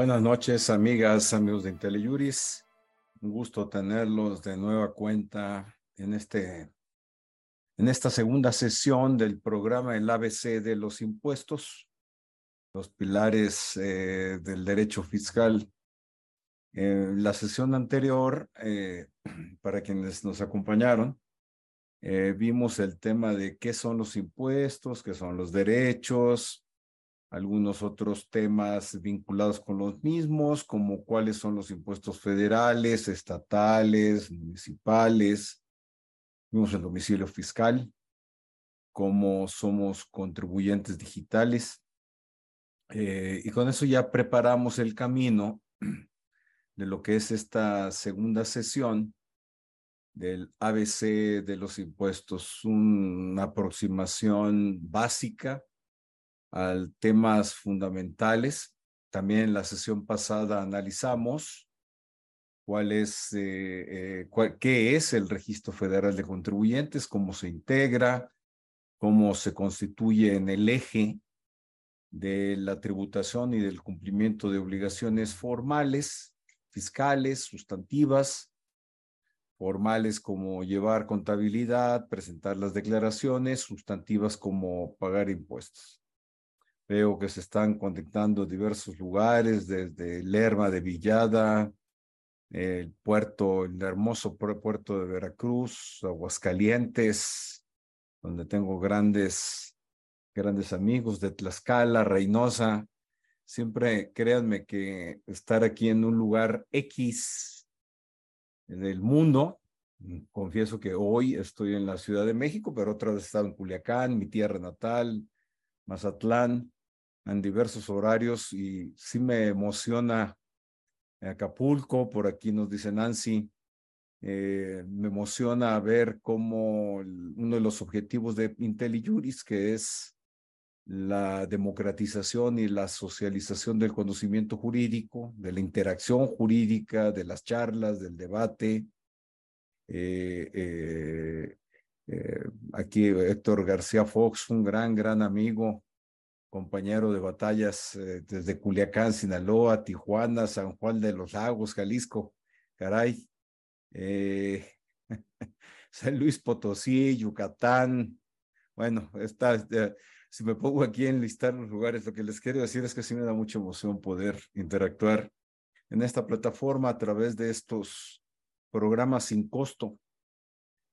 Buenas noches, amigas, amigos de IntelliJuris. Un gusto tenerlos de nueva cuenta en, este, en esta segunda sesión del programa El ABC de los impuestos, los pilares eh, del derecho fiscal. En la sesión anterior, eh, para quienes nos acompañaron, eh, vimos el tema de qué son los impuestos, qué son los derechos, algunos otros temas vinculados con los mismos, como cuáles son los impuestos federales, estatales, municipales. Vimos el domicilio fiscal, cómo somos contribuyentes digitales. Eh, y con eso ya preparamos el camino de lo que es esta segunda sesión del ABC de los impuestos, una aproximación básica a temas fundamentales. También en la sesión pasada analizamos cuál es, eh, eh, qué es el Registro Federal de Contribuyentes, cómo se integra, cómo se constituye en el eje de la tributación y del cumplimiento de obligaciones formales, fiscales, sustantivas, formales como llevar contabilidad, presentar las declaraciones, sustantivas como pagar impuestos. Veo que se están conectando diversos lugares, desde Lerma de Villada, el puerto, el hermoso puerto de Veracruz, Aguascalientes, donde tengo grandes, grandes amigos de Tlaxcala, Reynosa. Siempre créanme que estar aquí en un lugar X del mundo, confieso que hoy estoy en la Ciudad de México, pero otra vez he estado en Culiacán, mi tierra natal, Mazatlán, en diversos horarios y sí me emociona Acapulco, por aquí nos dice Nancy, eh, me emociona ver cómo uno de los objetivos de IntelliJuris, que es la democratización y la socialización del conocimiento jurídico, de la interacción jurídica, de las charlas, del debate. Eh, eh, aquí Héctor García Fox, un gran, gran amigo, compañero de batallas eh, desde Culiacán, Sinaloa, Tijuana, San Juan de los Lagos, Jalisco, caray, eh, San Luis Potosí, Yucatán. Bueno, está, si me pongo aquí en listar los lugares, lo que les quiero decir es que sí me da mucha emoción poder interactuar en esta plataforma a través de estos programas sin costo,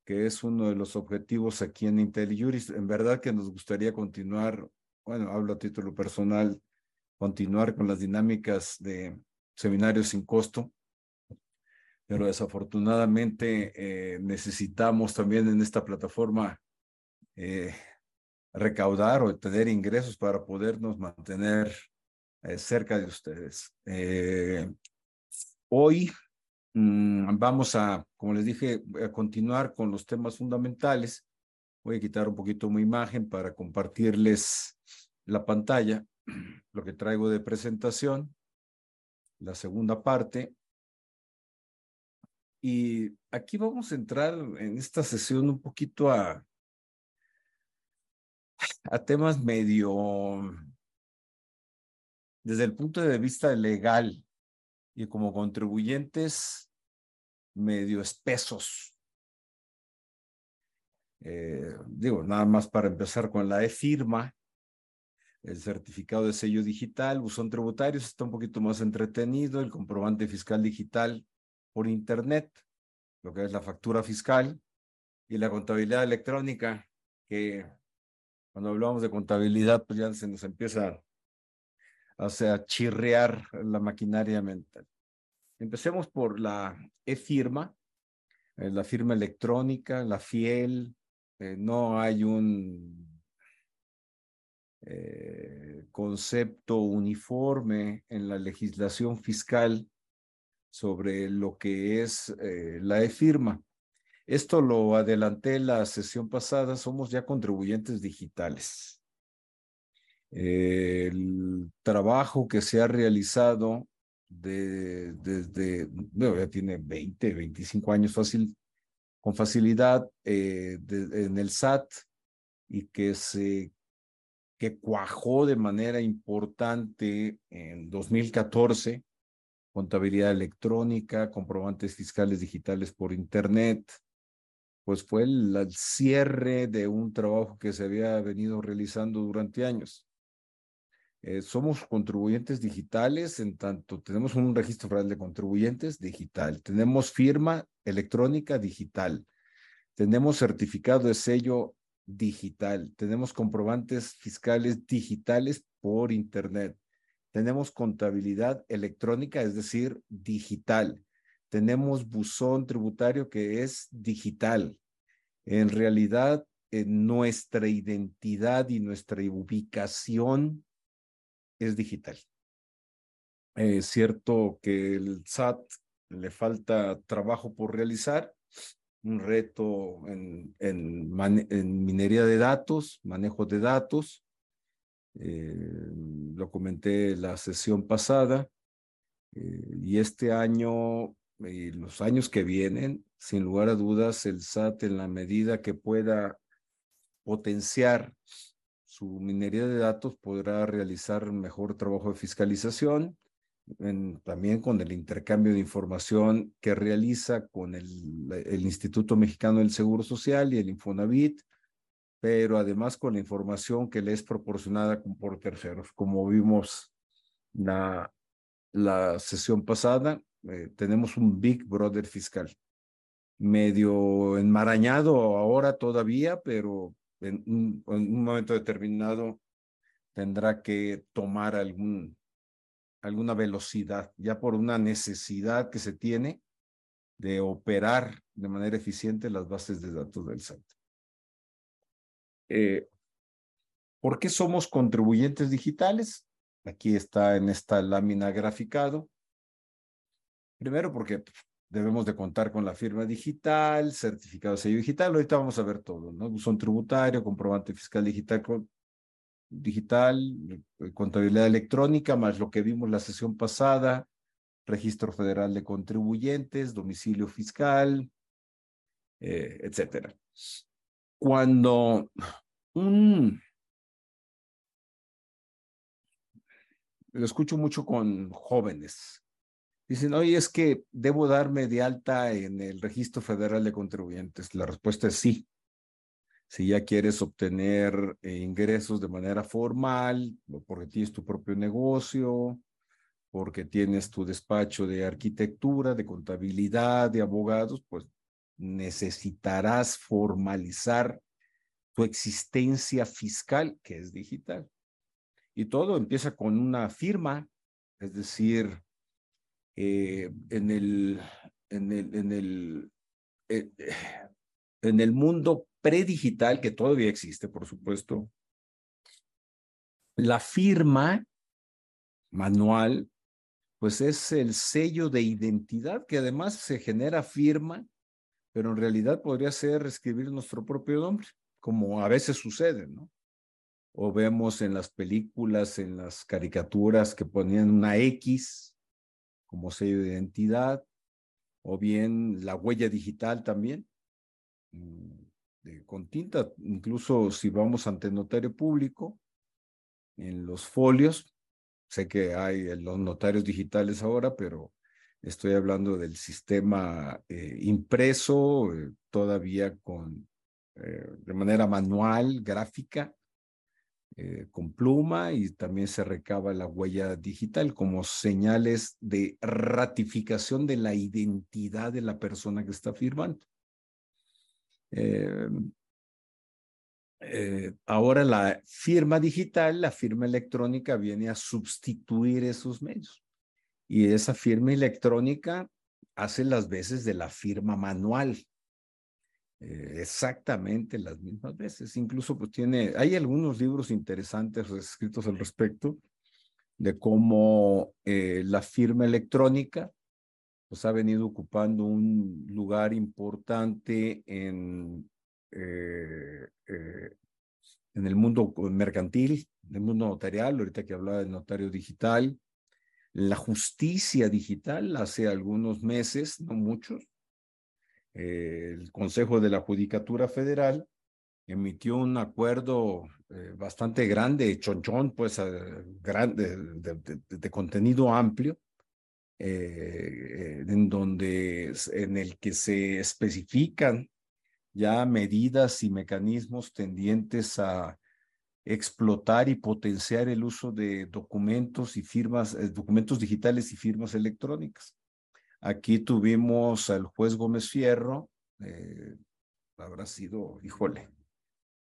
que es uno de los objetivos aquí en IntelliJuris. En verdad que nos gustaría continuar bueno, hablo a título personal, continuar con las dinámicas de seminarios sin costo, pero desafortunadamente eh, necesitamos también en esta plataforma eh, recaudar o tener ingresos para podernos mantener eh, cerca de ustedes. hoy mm, vamos a, como les dije, a continuar con los temas fundamentales. Voy a quitar un poquito mi imagen para compartirles la pantalla, lo que traigo de presentación, la segunda parte. Y aquí vamos a entrar en esta sesión un poquito a, a temas medio, desde el punto de vista legal y como contribuyentes, medio espesos. Eh, digo, nada más para empezar con la e-firma, el certificado de sello digital, buzón tributario, está un poquito más entretenido, el comprobante fiscal digital por internet, lo que es la factura fiscal, y la contabilidad electrónica, que cuando hablamos de contabilidad, pues ya se nos empieza a, sea, chirrear la maquinaria mental. Empecemos por la e-firma, eh, la firma electrónica, la FIEL, eh, no hay un eh, concepto uniforme en la legislación fiscal sobre lo que es eh, la e-firma. Esto lo adelanté la sesión pasada, somos ya contribuyentes digitales. el trabajo que se ha realizado desde, bueno, ya tiene 20, 25 años fácil, con facilidad eh, en el SAT y que se que cuajó de manera importante en 2014, contabilidad electrónica, comprobantes fiscales digitales por Internet, pues fue el, cierre de un trabajo que se había venido realizando durante años. Eh, somos contribuyentes digitales, en tanto tenemos un registro federal de contribuyentes digital, tenemos firma electrónica digital, tenemos certificado de sello digital, tenemos comprobantes fiscales digitales por Internet, tenemos contabilidad electrónica, es decir, digital, tenemos buzón tributario que es digital. En realidad, nuestra identidad y nuestra ubicación es digital. Es cierto que el SAT le falta trabajo por realizar, un reto en, en, minería de datos, manejo de datos. Eh, lo comenté la sesión pasada. Eh, y este año y los años que vienen, sin lugar a dudas, el SAT en la medida que pueda potenciar su minería de datos podrá realizar mejor trabajo de fiscalización, también con el intercambio de información que realiza con el, Instituto Mexicano del Seguro Social y el Infonavit, pero además con la información que le es proporcionada por terceros. Como vimos la, la sesión pasada, eh, tenemos un Big Brother fiscal, medio enmarañado ahora todavía, pero en un, en un momento determinado tendrá que tomar algún alguna velocidad, ya por una necesidad que se tiene de operar de manera eficiente las bases de datos del SAT. Eh, ¿Por qué somos contribuyentes digitales? Aquí está en esta lámina graficado. Primero porque debemos de contar con la firma digital, certificado de sello digital. Ahorita vamos a ver todo, ¿no? Buzón tributario, comprobante fiscal digital, digital, eh, contabilidad electrónica, más lo que vimos la sesión pasada, registro federal de contribuyentes, domicilio fiscal, eh, etcétera. Cuando un... Lo escucho mucho con jóvenes. Dicen, oye, es que debo darme de alta en el registro federal de contribuyentes. La respuesta es sí si ya quieres obtener eh, ingresos de manera formal, porque tienes tu propio negocio, porque tienes tu despacho de arquitectura, de contabilidad, de abogados, pues necesitarás formalizar tu existencia fiscal, que es digital. Y todo empieza con una firma, es decir, eh, en el, en el, en el, eh, en el mundo predigital, que todavía existe, por supuesto, la firma manual, pues es el sello de identidad que además se genera firma, pero en realidad podría ser escribir nuestro propio nombre, como a veces sucede, ¿no? O vemos en las películas, en las caricaturas que ponían una X como sello de identidad, o bien la huella digital también. Mm, con tinta, incluso si vamos ante notario público, en los folios, sé que hay los notarios digitales ahora, pero estoy hablando del sistema eh, impreso, eh, todavía con, eh, de manera manual, gráfica, con pluma y también se recaba la huella digital como señales de ratificación de la identidad de la persona que está firmando. Eh, eh, ahora la firma digital, la firma electrónica viene a sustituir esos medios. Y esa firma electrónica hace las veces de la firma manual. Eh, exactamente las mismas veces. Incluso pues tiene, hay algunos libros interesantes escritos al respecto de cómo la firma electrónica pues ha venido ocupando un lugar importante en, eh, eh, en el mundo mercantil, en el mundo notarial, ahorita que hablaba del notario digital, la justicia digital hace algunos meses, no muchos, eh, el Consejo de la Judicatura Federal emitió un acuerdo eh, bastante grande, chonchón, pues grande, de, contenido amplio, en donde en el que se especifican ya medidas y mecanismos tendientes a explotar y potenciar el uso de documentos y firmas, eh, documentos digitales y firmas electrónicas. Aquí tuvimos al juez Gómez Fierro, eh, habrá sido, híjole,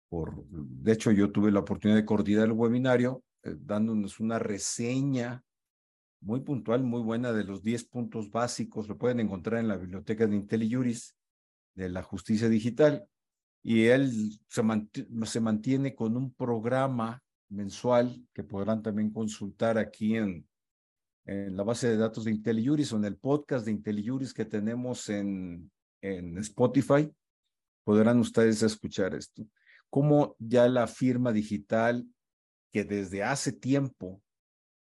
por, de hecho yo tuve la oportunidad de coordinar el webinario eh, dándonos una reseña muy puntual, muy buena de los 10 puntos básicos, lo pueden encontrar en la biblioteca de IntelliJuris de la justicia digital. Y él se, mantiene, con un programa mensual que podrán también consultar aquí en, en la base de datos de IntelliJuris o en el podcast de IntelliJuris que tenemos en, en Spotify. Podrán ustedes escuchar esto. Cómo ya la firma digital que desde hace tiempo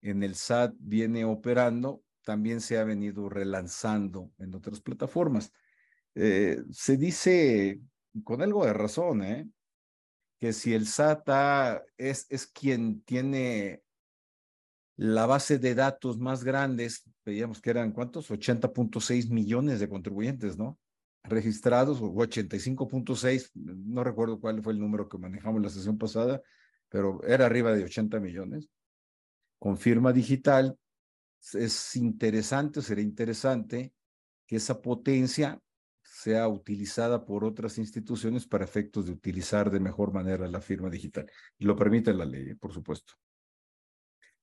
en el SAT viene operando, también se ha venido relanzando en otras plataformas. Eh, se dice con algo de razón, ¿eh? que si el SATA es, es quien tiene la base de datos más grandes, veíamos que eran cuántos, 80.6 millones de contribuyentes, ¿no? Registrados, o 85.6, no recuerdo cuál fue el número que manejamos la sesión pasada, pero era arriba de 80 millones. Con firma digital, es interesante, será interesante que esa potencia sea utilizada por otras instituciones para efectos de utilizar de mejor manera la firma digital. Y lo permite la ley, por supuesto.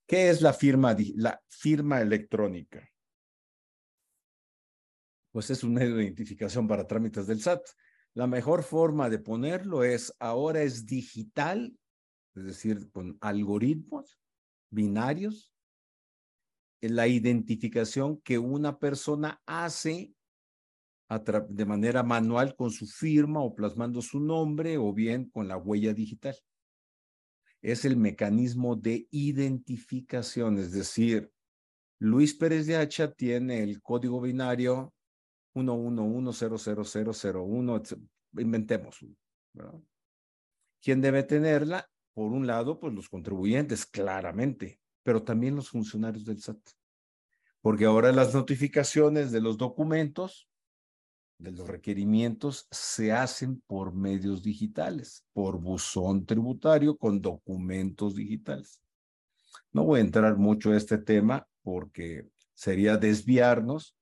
¿Qué es la firma, la firma electrónica? Pues es un medio de identificación para trámites del SAT. La mejor forma de ponerlo es ahora es digital, es decir, con algoritmos binarios, la identificación que una persona hace de manera manual con su firma o plasmando su nombre o bien con la huella digital. Es el mecanismo de identificación, es decir, Luis Pérez de Hacha tiene el código binario 111000001, inventemos. ¿Quién debe tenerla? Por un lado, pues los contribuyentes, claramente, pero también los funcionarios del SAT. Porque ahora las notificaciones de los documentos de los requerimientos se hacen por medios digitales, por buzón tributario con documentos digitales. No voy a entrar mucho a este tema porque sería desviarnos,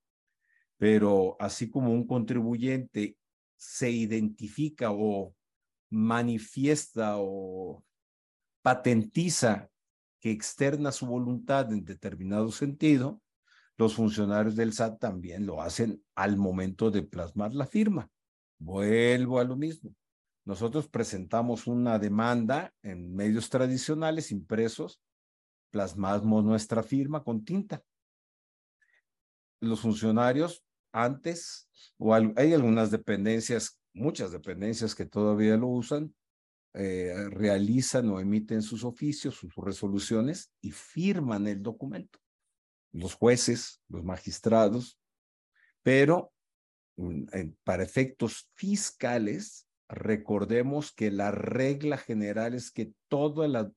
pero así como un contribuyente se identifica o manifiesta o patentiza que externa su voluntad en determinado sentido, los funcionarios del SAT también lo hacen al momento de plasmar la firma. Vuelvo a lo mismo. Nosotros presentamos una demanda en medios tradicionales impresos, plasmamos nuestra firma con tinta. Los funcionarios antes, o hay algunas dependencias, muchas dependencias que todavía lo usan, eh, realizan o emiten sus oficios, sus resoluciones y firman el documento los jueces, los magistrados, pero mm, para efectos fiscales, recordemos que la regla general es que toda la,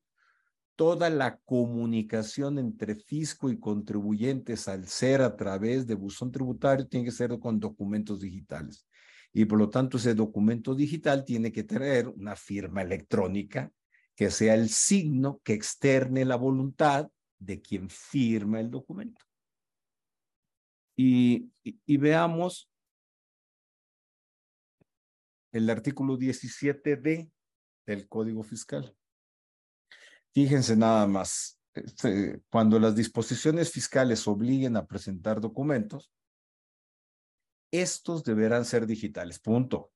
toda la comunicación entre fisco y contribuyentes al ser a través de buzón tributario tiene que ser con documentos digitales. Y por lo tanto ese documento digital tiene que tener una firma electrónica que sea el signo que externe la voluntad de quien firma el documento. Y, veamos el artículo 17D del Código Fiscal. Fíjense nada más, este, cuando las disposiciones fiscales obliguen a presentar documentos, estos deberán ser digitales, punto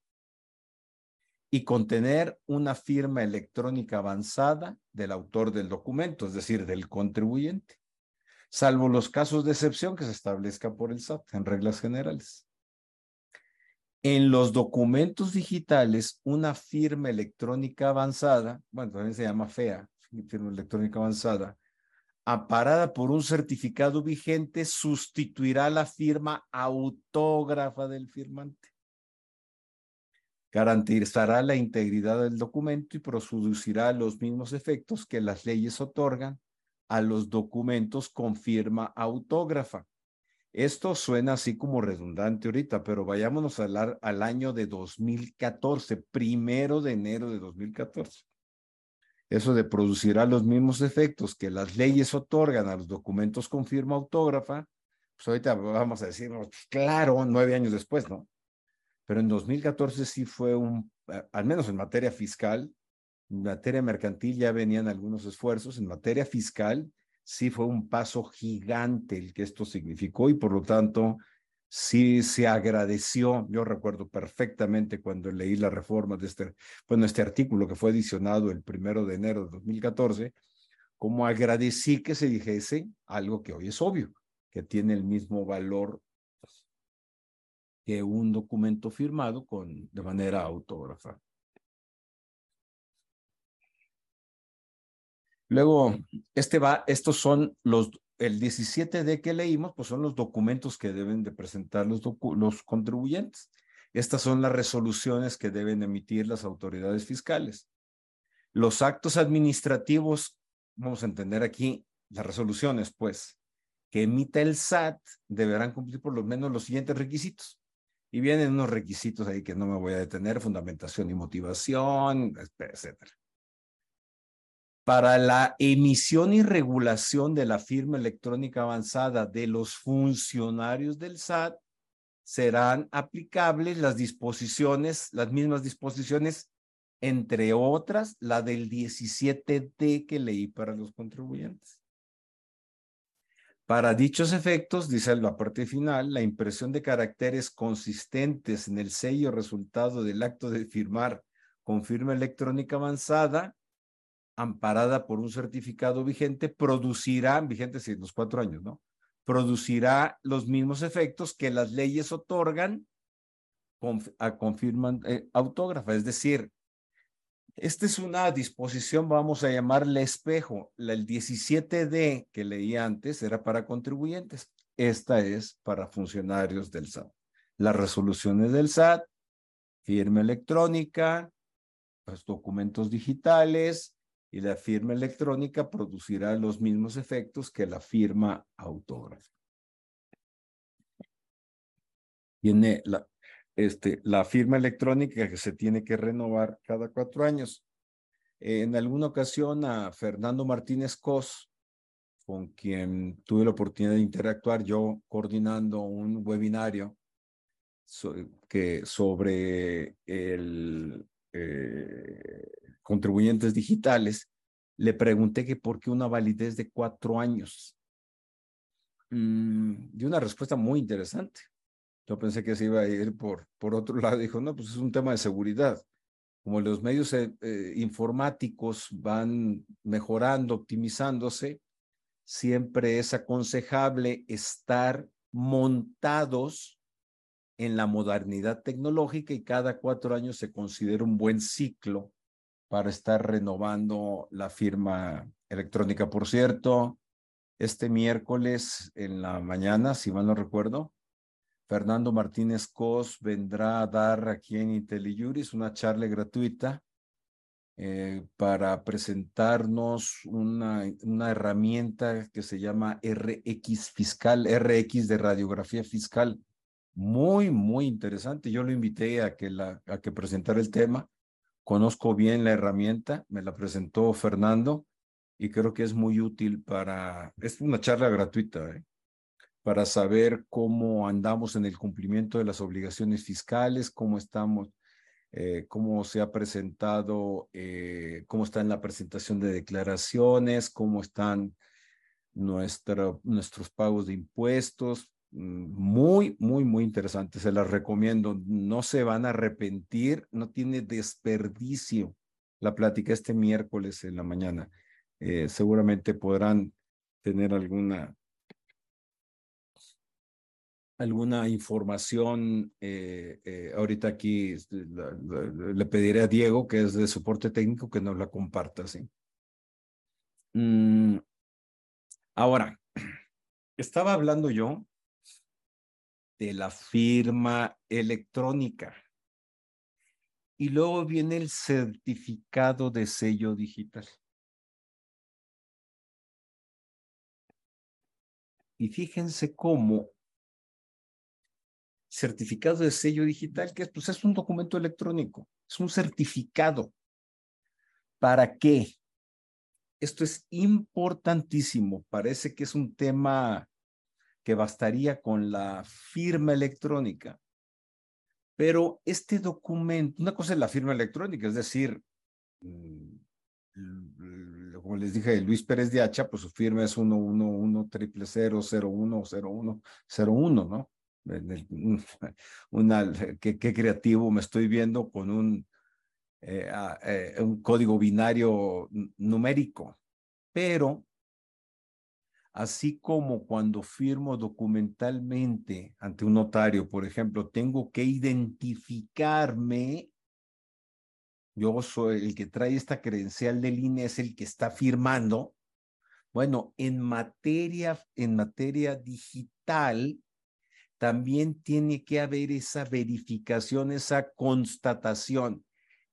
y contener una firma electrónica avanzada del autor del documento, es decir, del contribuyente, salvo los casos de excepción que se establezcan por el SAT en reglas generales. En los documentos digitales, una firma electrónica avanzada, bueno, también se llama FEA, firma electrónica avanzada, aparada por un certificado vigente, sustituirá la firma autógrafa del firmante. Garantizará la integridad del documento y producirá los mismos efectos que las leyes otorgan a los documentos con firma autógrafa. Esto suena así como redundante ahorita, pero vayámonos a hablar al año de 2014, primero de enero de 2014. Eso de producirá los mismos efectos que las leyes otorgan a los documentos con firma autógrafa, pues ahorita vamos a decir, pues claro, nueve años después, ¿no? Pero en 2014 sí fue un, al menos en materia fiscal, en materia mercantil ya venían algunos esfuerzos, en materia fiscal sí fue un paso gigante el que esto significó y por lo tanto sí se agradeció. Yo recuerdo perfectamente cuando leí la reforma de este, bueno, este artículo que fue adicionado el primero de enero de 2014, como agradecí que se dijese algo que hoy es obvio, que tiene el mismo valor que un documento firmado con, de manera autógrafa. Luego, este va, estos son los, el 17D que leímos, pues son los documentos que deben de presentar los, los contribuyentes. Estas son las resoluciones que deben emitir las autoridades fiscales. Los actos administrativos, vamos a entender aquí las resoluciones, pues, que emita el SAT deberán cumplir por lo menos los siguientes requisitos. Y vienen unos requisitos ahí que no me voy a detener, fundamentación y motivación, etcétera para la emisión y regulación de la firma electrónica avanzada de los funcionarios del SAT serán aplicables las disposiciones, las mismas disposiciones, entre otras, la del 17D que leí para los contribuyentes. Para dichos efectos, dice la parte final, la impresión de caracteres consistentes en el sello resultado del acto de firmar con firma electrónica avanzada amparada por un certificado vigente, producirá, vigente sí, los cuatro años, ¿no? Producirá los mismos efectos que las leyes otorgan a confirman eh, autógrafa. Es decir, esta es una disposición, vamos a llamarle espejo. El 17D que leí antes era para contribuyentes. Esta es para funcionarios del SAT. Las resoluciones del SAT, firma electrónica, los documentos digitales, y la firma electrónica producirá los mismos efectos que la firma autógrafa. Tiene la, este, la firma electrónica que se tiene que renovar cada cuatro años. en alguna ocasión a Fernando Martínez Cos, con quien tuve la oportunidad de interactuar, yo coordinando un webinario que, sobre el, eh, contribuyentes digitales, le pregunté que por qué una validez de cuatro años. Mm, dio una respuesta muy interesante. Yo pensé que se iba a ir por, por otro lado. Dijo, no, pues es un tema de seguridad. Como los medios eh, eh, informáticos van mejorando, optimizándose, siempre es aconsejable estar montados en la modernidad tecnológica y cada cuatro años se considera un buen ciclo para estar renovando la firma electrónica. Por cierto, este miércoles en la mañana, si mal no recuerdo, Fernando Martínez Cos vendrá a dar aquí en IntelliJuris una charla gratuita eh, para presentarnos una, una herramienta que se llama RX Fiscal, RX de radiografía fiscal. Muy, muy interesante. Yo lo invité a que, la, a que presentara el tema Conozco bien la herramienta, me la presentó Fernando y creo que es muy útil para, es una charla gratuita, ¿eh? Para saber cómo andamos en el cumplimiento de las obligaciones fiscales, cómo estamos, eh, cómo se ha presentado, eh, cómo está en la presentación de declaraciones, cómo están nuestro, nuestros pagos de impuestos, Mm, muy, muy, muy interesante. Se las recomiendo. No se van a arrepentir, no tiene desperdicio la plática este miércoles en la mañana. Eh, seguramente podrán tener alguna alguna información eh, eh, ahorita aquí este, le pediré a Diego que es de soporte técnico que nos la comparta ¿sí? Mm, ahora estaba hablando yo de la firma electrónica. y luego viene el certificado de sello digital. Y fíjense cómo certificado de sello digital, que es, pues es un documento electrónico, es un certificado. ¿Para qué? Esto es importantísimo. Parece que es un tema que bastaría con la firma electrónica. Pero este documento, una cosa es la firma electrónica, es decir, mm, como les dije, Luis Pérez de Hacha, pues su firma es 111 triple 0101, ¿no? Qué creativo me estoy viendo con un, eh, ah, eh, un código binario numérico. Pero, así como cuando firmo documentalmente ante un notario, por ejemplo, tengo que identificarme yo soy el que trae esta credencial de línea, es el que está firmando. Bueno, en materia, en materia digital, también tiene que haber esa verificación, esa constatación,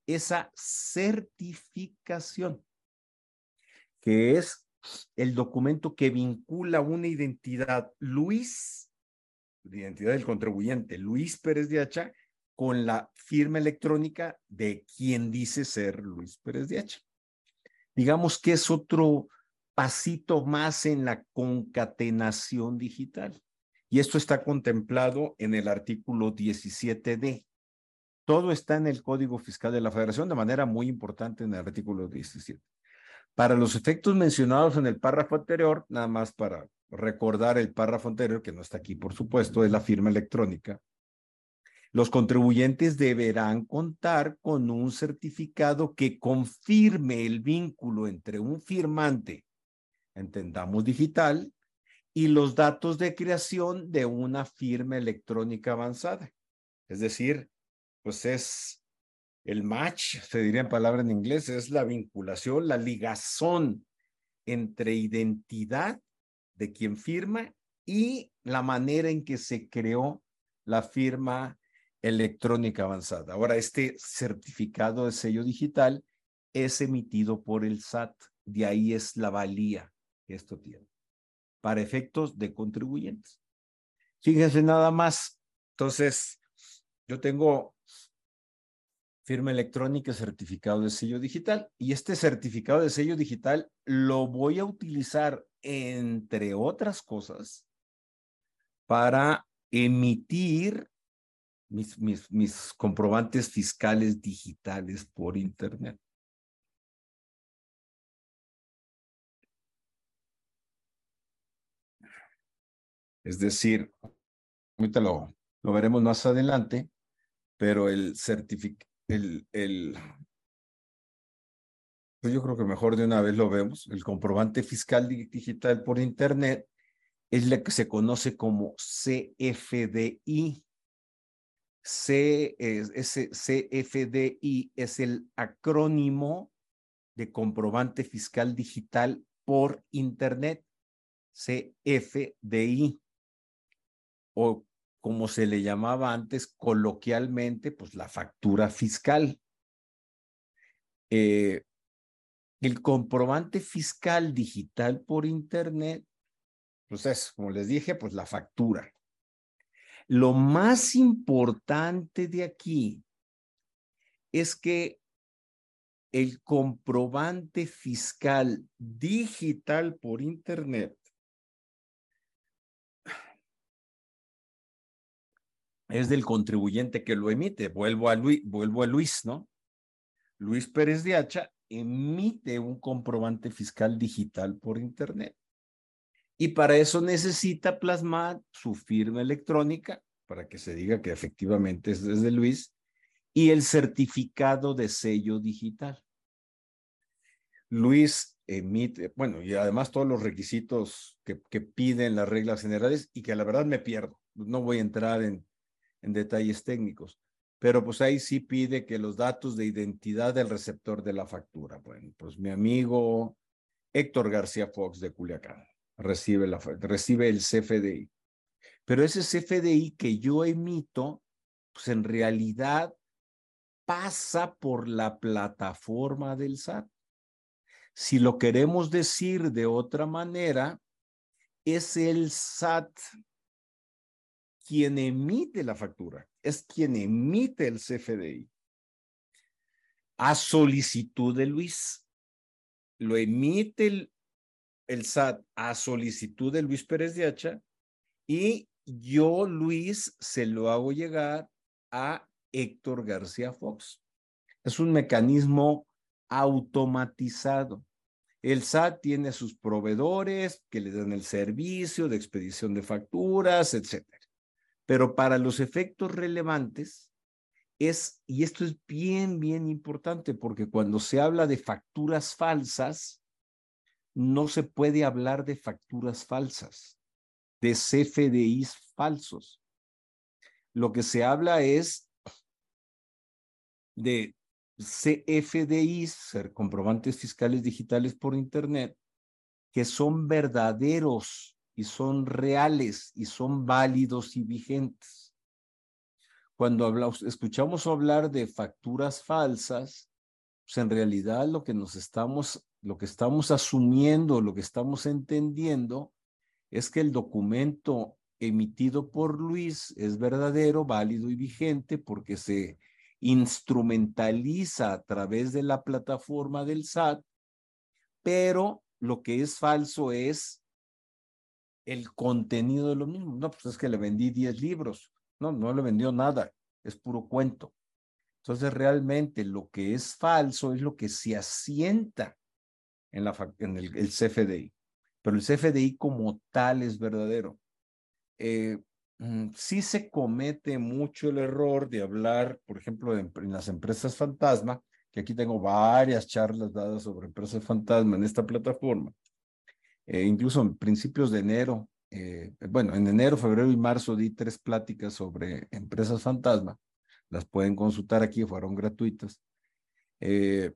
esa certificación, que es el documento que vincula una identidad, Luis, la identidad del contribuyente, Luis Pérez de Hacha, con la firma electrónica de quien dice ser Luis Pérez de Hacha. Digamos que es otro pasito más en la concatenación digital. Y esto está contemplado en el artículo 17D. Todo está en el Código Fiscal de la Federación de manera muy importante en el artículo 17. Para los efectos mencionados en el párrafo anterior, nada más para recordar el párrafo anterior, que no está aquí, por supuesto, es la firma electrónica. Los contribuyentes deberán contar con un certificado que confirme el vínculo entre un firmante, entendamos digital, y los datos de creación de una firma electrónica avanzada. Es decir, pues es el match, se diría en palabra en inglés, es la vinculación, la ligazón entre identidad de quien firma y la manera en que se creó la firma electrónica avanzada. Ahora, este certificado de sello digital es emitido por el SAT. De ahí es la valía que esto tiene para efectos de contribuyentes. Fíjense nada más. Entonces, yo tengo firma electrónica, certificado de sello digital, y este certificado de sello digital lo voy a utilizar, entre otras cosas, para emitir mis, mis, mis comprobantes fiscales digitales por Internet. Es decir, ahorita lo, veremos más adelante, pero el certificado, el, el, pues yo creo que mejor de una vez lo vemos, el comprobante fiscal digital por Internet es la que se conoce como CFDI. C, ese CFDI es el acrónimo de comprobante fiscal digital por Internet, CFDI, o como se le llamaba antes coloquialmente, pues la factura fiscal. Eh, el comprobante fiscal digital por Internet, pues es, como les dije, pues la factura. Lo más importante de aquí es que el comprobante fiscal digital por Internet es del contribuyente que lo emite. Vuelvo a Luis, vuelvo a Luis, ¿no? Luis Pérez de Hacha emite un comprobante fiscal digital por Internet. Y para eso necesita plasmar su firma electrónica para que se diga que efectivamente es desde Luis y el certificado de sello digital. Luis emite, bueno, y además todos los requisitos que, que piden las reglas generales y que la verdad me pierdo. No voy a entrar en, en detalles técnicos, pero pues ahí sí pide que los datos de identidad del receptor de la factura. Bueno, pues mi amigo Héctor García Fox de Culiacán recibe, la, recibe el CFDI. Pero ese CFDI que yo emito, pues en realidad pasa por la plataforma del SAT. Si lo queremos decir de otra manera, es el SAT quien emite la factura, es quien emite el CFDI. A solicitud de Luis, lo emite el, SAT a solicitud de Luis Pérez de Hacha y yo, Luis, se lo hago llegar a Héctor García Fox. Es un mecanismo automatizado. El SAT tiene sus proveedores que le dan el servicio de expedición de facturas, etcétera. Pero para los efectos relevantes es, y esto es bien, bien importante, porque cuando se habla de facturas falsas, no se puede hablar de facturas falsas, de CFDIs falsos. Lo que se habla es de CFDIs, ser comprobantes fiscales digitales por Internet, que son verdaderos y son reales y son válidos y vigentes. Cuando hablamos, escuchamos hablar de facturas falsas, pues en realidad lo que nos estamos, lo que estamos asumiendo, lo que estamos entendiendo es que el documento emitido por Luis es verdadero, válido y vigente porque se instrumentaliza a través de la plataforma del SAT, pero lo que es falso es el contenido de lo mismo. No, pues es que le vendí 10 libros. No, no le vendió nada, es puro cuento. Entonces, realmente lo que es falso es lo que se asienta en, la, en el, CFDI, pero el CFDI como tal es verdadero. Eh, Mm, sí se comete mucho el error de hablar, por ejemplo, en, las empresas fantasma, que aquí tengo varias charlas dadas sobre empresas fantasma en esta plataforma. Eh, incluso en principios de enero, eh, bueno, en enero, febrero y marzo di tres pláticas sobre empresas fantasma. Las pueden consultar aquí, fueron gratuitas. Eh,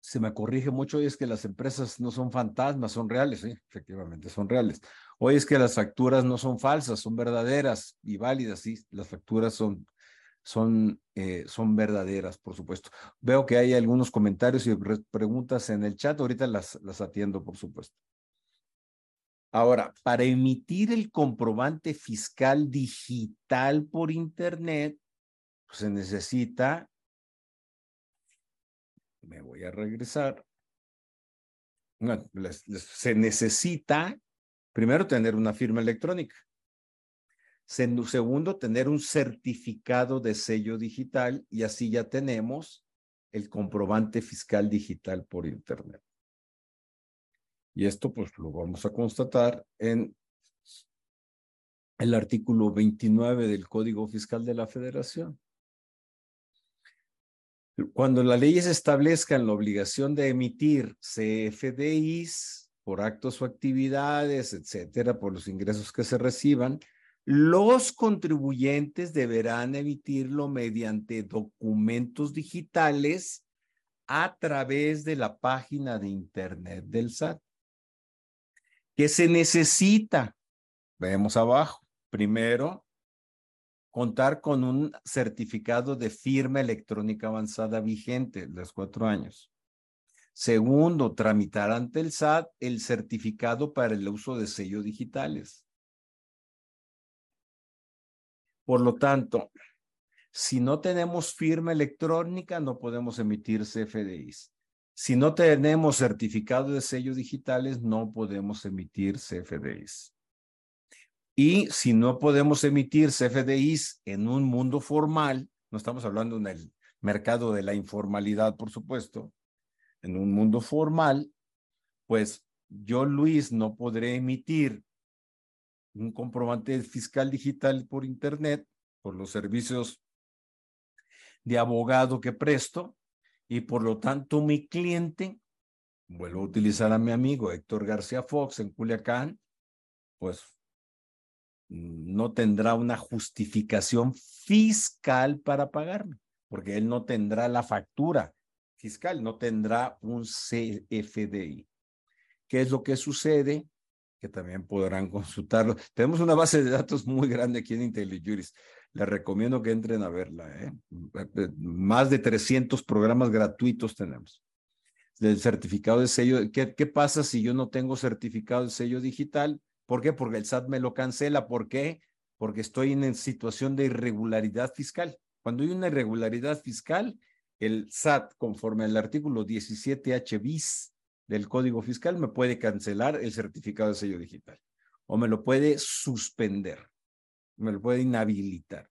se me corrige mucho y es que las empresas no son fantasmas, son reales, efectivamente, son reales. Hoy es que las facturas no son falsas, son verdaderas y válidas, sí, las facturas son, son, eh, son verdaderas, por supuesto. Veo que hay algunos comentarios y preguntas en el chat, ahorita las, las atiendo, por supuesto. Ahora, para emitir el comprobante fiscal digital por Internet, pues se necesita, me voy a regresar, se necesita Primero, tener una firma electrónica. Segundo, tener un certificado de sello digital y así ya tenemos el comprobante fiscal digital por Internet. Y esto pues lo vamos a constatar en el artículo 29 del Código Fiscal de la Federación. Cuando las leyes establezcan la obligación de emitir CFDIs, por actos o actividades, etcétera, por los ingresos que se reciban, los contribuyentes deberán emitirlo mediante documentos digitales a través de la página de Internet del SAT. ¿Qué se necesita? Vemos abajo. Primero, contar con un certificado de firma electrónica avanzada vigente de los cuatro años. Segundo, tramitar ante el SAT el certificado para el uso de sellos digitales. Por lo tanto, si no tenemos firma electrónica, no podemos emitir CFDIs. Si no tenemos certificado de sellos digitales, no podemos emitir CFDIs. Y si no podemos emitir CFDIs en un mundo formal, no estamos hablando en el mercado de la informalidad, por supuesto, en un mundo formal, pues yo, Luis, no podré emitir un comprobante fiscal digital por Internet, por los servicios de abogado que presto, y por lo tanto mi cliente, vuelvo a utilizar a mi amigo Héctor García Fox en Culiacán, pues no tendrá una justificación fiscal para pagarme, porque él no tendrá la factura fiscal, no tendrá un CFDI. ¿Qué es lo que sucede? Que también podrán consultarlo. Tenemos una base de datos muy grande aquí en IntelliJuris. Les recomiendo que entren a verla. ¿eh? Más de 300 programas gratuitos tenemos. Del certificado de sello. ¿Qué, ¿Qué pasa si yo no tengo certificado de sello digital? ¿Por qué? Porque el SAT me lo cancela. ¿Por qué? Porque estoy en situación de irregularidad fiscal. Cuando hay una irregularidad fiscal, el SAT, conforme al artículo 17H bis del Código Fiscal, me puede cancelar el certificado de sello digital o me lo puede suspender, me lo puede inhabilitar.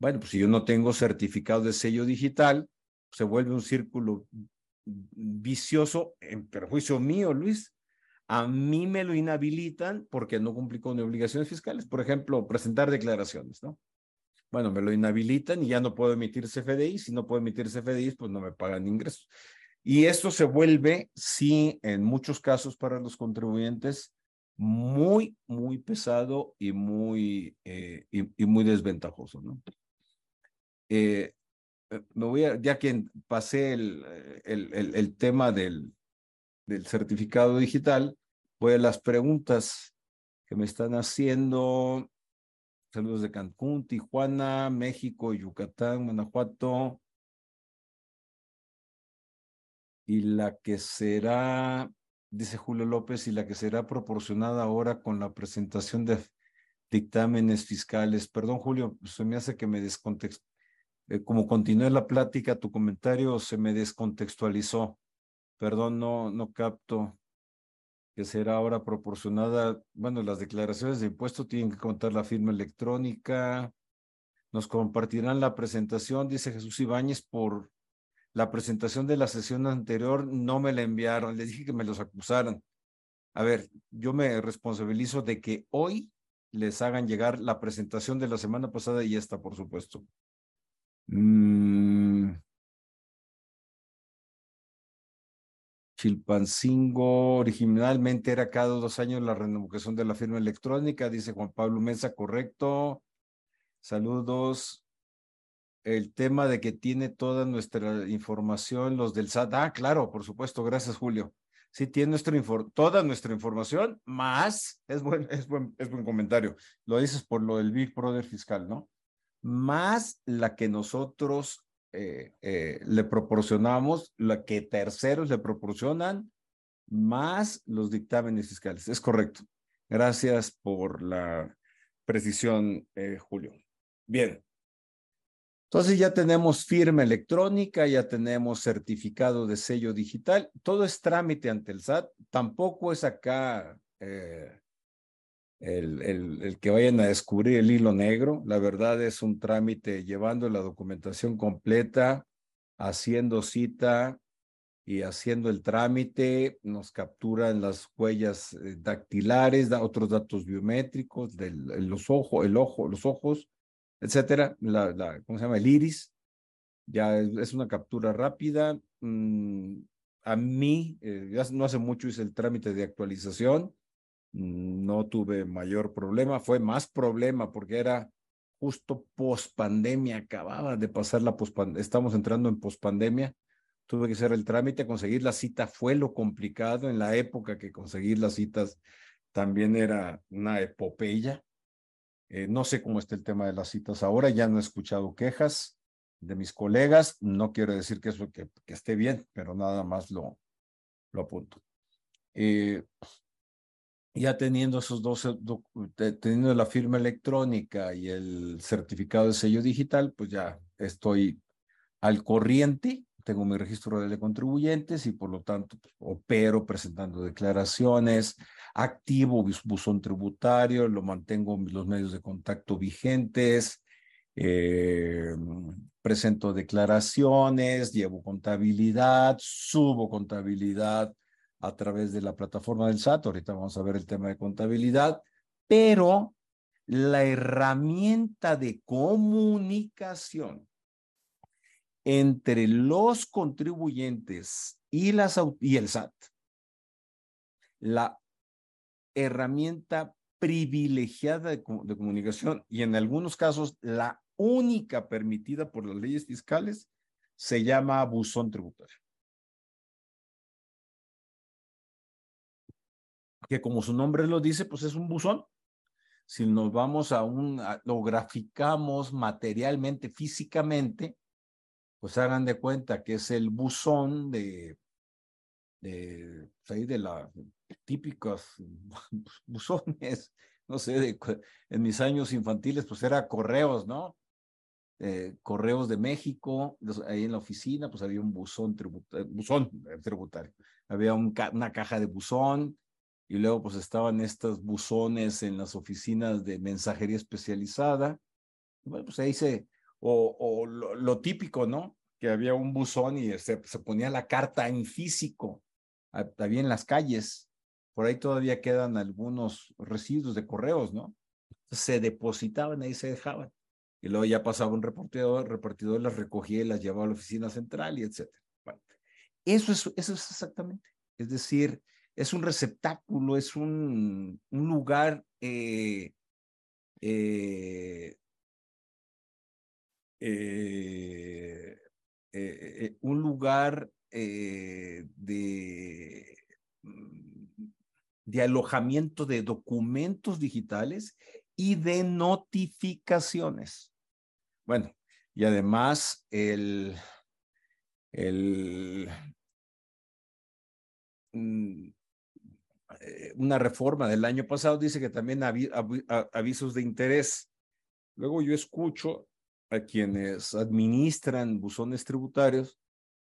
Bueno, pues si yo no tengo certificado de sello digital, se vuelve un círculo vicioso en perjuicio mío, Luis. A mí me lo inhabilitan porque no cumplí con obligaciones fiscales. Por ejemplo, presentar declaraciones, ¿no? bueno, me lo inhabilitan y ya no puedo emitir CFDI. Si no puedo emitir CFDI, pues no me pagan ingresos. Y esto se vuelve, sí, en muchos casos para los contribuyentes, muy, muy pesado y muy, eh, y, muy desventajoso, ¿no? Eh, eh, voy ya que pasé el, el, el, el tema del, del certificado digital, voy a las preguntas que me están haciendo Saludos de Cancún, Tijuana, México, Yucatán, Guanajuato. Y la que será, dice Julio López, y la que será proporcionada ahora con la presentación de dictámenes fiscales. Perdón, Julio, se me hace que me descontextualizó. Eh, como continué la plática, tu comentario se me descontextualizó. Perdón, no, no capto que será ahora proporcionada, bueno, las declaraciones de impuesto tienen que contar la firma electrónica, nos compartirán la presentación, dice Jesús Ibáñez, por la presentación de la sesión anterior, no me la enviaron, les dije que me los acusaran. A ver, yo me responsabilizo de que hoy les hagan llegar la presentación de la semana pasada y esta, por supuesto. Mm, Chilpancingo originalmente era cada dos años la renovación de la firma electrónica, dice Juan Pablo Mesa, correcto. Saludos. El tema de que tiene toda nuestra información, los del SAT. Ah, claro, por supuesto, gracias Julio. Sí, tiene nuestra toda nuestra información, más, es buen, es, buen, es buen comentario, lo dices por lo del Big Brother fiscal, ¿no? Más la que nosotros eh, eh, le proporcionamos, lo que terceros le proporcionan, más los dictámenes fiscales. Es correcto. Gracias por la precisión, eh, Julio. Bien. Entonces ya tenemos firma electrónica, ya tenemos certificado de sello digital. Todo es trámite ante el SAT. Tampoco es acá el, el, que vayan a descubrir el hilo negro. La verdad es un trámite llevando la documentación completa, haciendo cita y haciendo el trámite. Nos capturan las huellas eh, dactilares, da otros datos biométricos, de los ojos, el ojo, los ojos, etcétera. La, ¿Cómo se llama? El iris. Ya es, una captura rápida. Mm, a mí, eh, ya no hace mucho hice el trámite de actualización no tuve mayor problema, fue más problema porque era justo post pandemia, acababa de pasar la post estamos entrando en post pandemia, tuve que hacer el trámite, conseguir la cita fue lo complicado en la época que conseguir las citas también era una epopeya. Eh, no sé cómo está el tema de las citas ahora, ya no he escuchado quejas de mis colegas, no quiero decir que eso que, esté bien, pero nada más lo, lo apunto. Eh, ya teniendo esos dos, teniendo la firma electrónica y el certificado de sello digital, pues ya estoy al corriente, tengo mi registro de contribuyentes y por lo tanto pues, opero presentando declaraciones, activo buzón tributario, lo mantengo los medios de contacto vigentes, eh, presento declaraciones, llevo contabilidad, subo contabilidad a través de la plataforma del SAT. Ahorita vamos a ver el tema de contabilidad, pero la herramienta de comunicación entre los contribuyentes y, las, y el SAT, la herramienta privilegiada de, de comunicación y en algunos casos la única permitida por las leyes fiscales se llama buzón tributario. que como su nombre lo dice, pues es un buzón. Si nos vamos a un, lo graficamos materialmente, físicamente, pues hagan de cuenta que es el buzón de, de, pues, de la típicos buzones, no sé, de, en mis años infantiles, pues era correos, ¿no? Eh, correos de México, ahí en la oficina, pues había un buzón, tributario, buzón tributario, había una caja de buzón, y luego pues estaban estos buzones en las oficinas de mensajería especializada. Bueno, pues ahí se, o, lo, típico, ¿no? Que había un buzón y se, ponía la carta en físico, había en las calles. Por ahí todavía quedan algunos residuos de correos, ¿no? Se depositaban, ahí se dejaban. Y luego ya pasaba un repartidor, repartidor las recogía y las llevaba a la oficina central y etcétera. Bueno, eso es, eso es exactamente. Es decir, es un receptáculo, es un, un lugar eh, eh, eh, un lugar de, de alojamiento de documentos digitales y de notificaciones. Bueno, y además el, el, mm, eh, una reforma del año pasado dice que también avisos de interés. Luego yo escucho a quienes administran buzones tributarios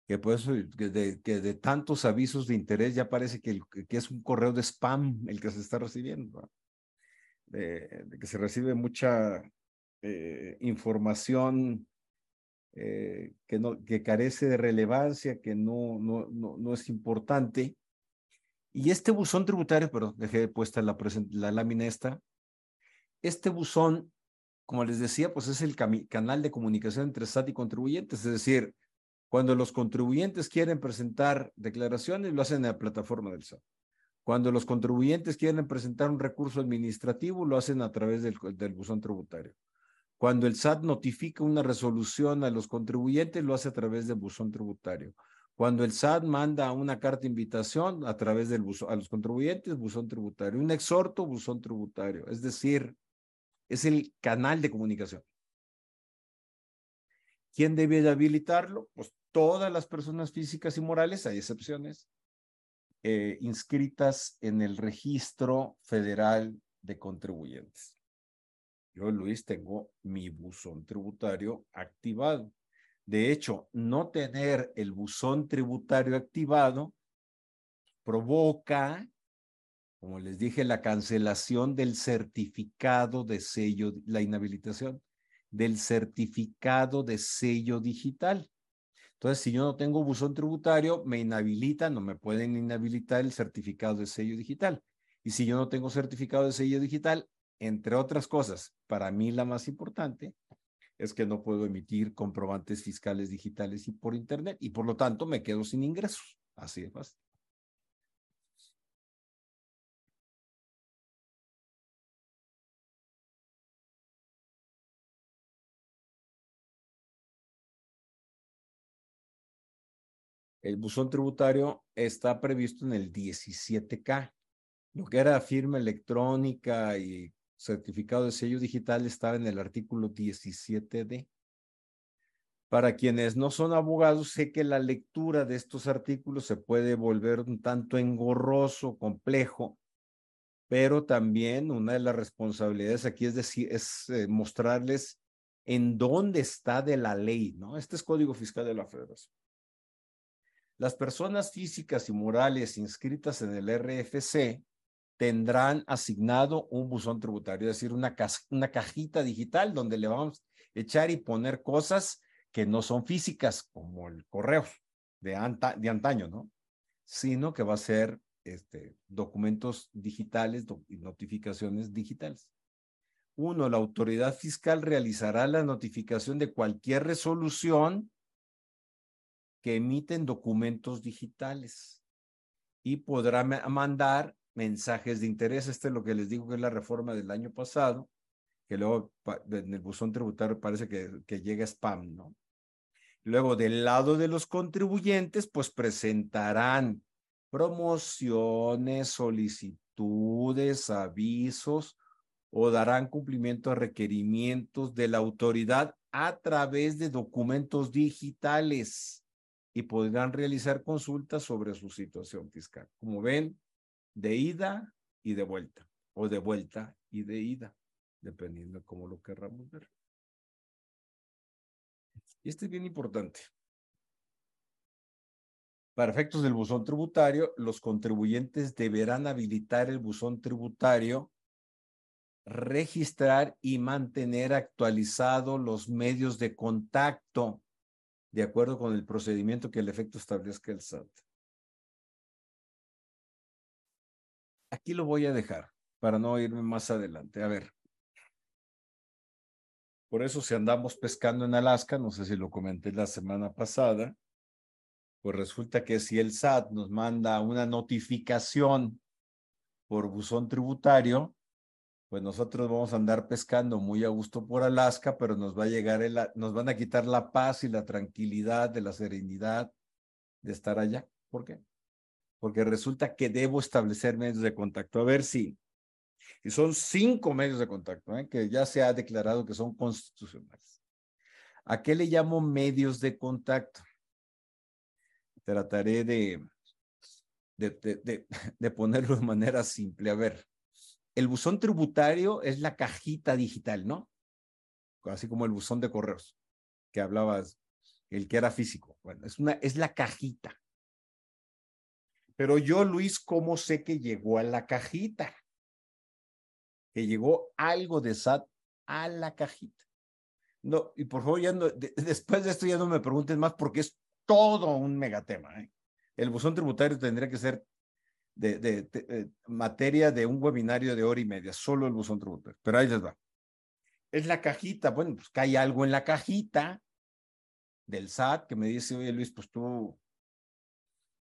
que, pues, que, de, que de tantos avisos de interés ya parece que, que, es un correo de spam el que se está recibiendo, de, que se recibe mucha eh, información eh, que, no, que carece de relevancia, que no, no, no, no es importante. Y este buzón tributario, pero dejé puesta la, la lámina esta, este buzón, como les decía, pues es el canal de comunicación entre SAT y contribuyentes, es decir, cuando los contribuyentes quieren presentar declaraciones, lo hacen en la plataforma del SAT. Cuando los contribuyentes quieren presentar un recurso administrativo, lo hacen a través del, buzón tributario. Cuando el SAT notifica una resolución a los contribuyentes, lo hace a través del buzón tributario. Cuando el SAT manda una carta de invitación a través del buzón, a los contribuyentes, buzón tributario. Un exhorto, buzón tributario. Es decir, es el canal de comunicación. ¿Quién debe de habilitarlo? Pues todas las personas físicas y morales, hay excepciones, eh, inscritas en el registro federal de contribuyentes. Yo, Luis, tengo mi buzón tributario activado. De hecho, no tener el buzón tributario activado provoca, como les dije, la cancelación del certificado de sello, la inhabilitación del certificado de sello digital. Entonces, si yo no tengo buzón tributario, me inhabilitan, no me pueden inhabilitar el certificado de sello digital. Y si yo no tengo certificado de sello digital, entre otras cosas, para mí la más importante, es que no puedo emitir comprobantes fiscales digitales y por Internet y por lo tanto me quedo sin ingresos. Así de fácil. El buzón tributario está previsto en el 17K. Lo que era firma electrónica y certificado de sello digital estaba en el artículo 17D. Para quienes no son abogados, sé que la lectura de estos artículos se puede volver un tanto engorroso, complejo, pero también una de las responsabilidades aquí es decir, es eh, mostrarles en dónde está de la ley, ¿no? Este es Código Fiscal de la Federación. Las personas físicas y morales inscritas en el RFC tendrán asignado un buzón tributario, es decir, una, una cajita digital donde le vamos a echar y poner cosas que no son físicas, como el correo de, de antaño, ¿no? Sino que va a ser este, documentos digitales y notificaciones digitales. Uno, la autoridad fiscal realizará la notificación de cualquier resolución que emiten documentos digitales y podrá mandar mensajes de interés. Este es lo que les digo que es la reforma del año pasado, que luego en el buzón tributario parece que, que llega spam, ¿no? Luego, del lado de los contribuyentes, pues presentarán promociones, solicitudes, avisos o darán cumplimiento a requerimientos de la autoridad a través de documentos digitales y podrán realizar consultas sobre su situación fiscal. Como ven, de ida y de vuelta, o de vuelta y de ida, dependiendo de cómo lo querramos ver. Y este es bien importante. Para efectos del buzón tributario, los contribuyentes deberán habilitar el buzón tributario, registrar y mantener actualizados los medios de contacto de acuerdo con el procedimiento que el efecto establezca el SAT. Aquí lo voy a dejar para no irme más adelante. A ver. Por eso si andamos pescando en Alaska, no sé si lo comenté la semana pasada, pues resulta que si el SAT nos manda una notificación por buzón tributario, pues nosotros vamos a andar pescando muy a gusto por Alaska, pero nos va a llegar el, nos van a quitar la paz y la tranquilidad de la serenidad de estar allá. ¿Por qué? Porque resulta que debo establecer medios de contacto. A ver si, y son cinco medios de contacto, ¿eh? que ya se ha declarado que son constitucionales. ¿A qué le llamo medios de contacto? trataré de, de, de, ponerlo de manera simple. A ver, el buzón tributario es la cajita digital, ¿no? Así como el buzón de correos que hablabas, el que era físico. Bueno, es, una, es la cajita. Pero yo, Luis, ¿cómo sé que llegó a la cajita? Que llegó algo de SAT a la cajita. No, y por favor, ya después de esto ya no me pregunten más porque es todo un megatema. ¿eh? El buzón tributario tendría que ser de, eh, materia de un webinario de hora y media, solo el buzón tributario. Pero ahí les va. Es la cajita, bueno, pues cae algo en la cajita del SAT que me dice, oye Luis, pues tú,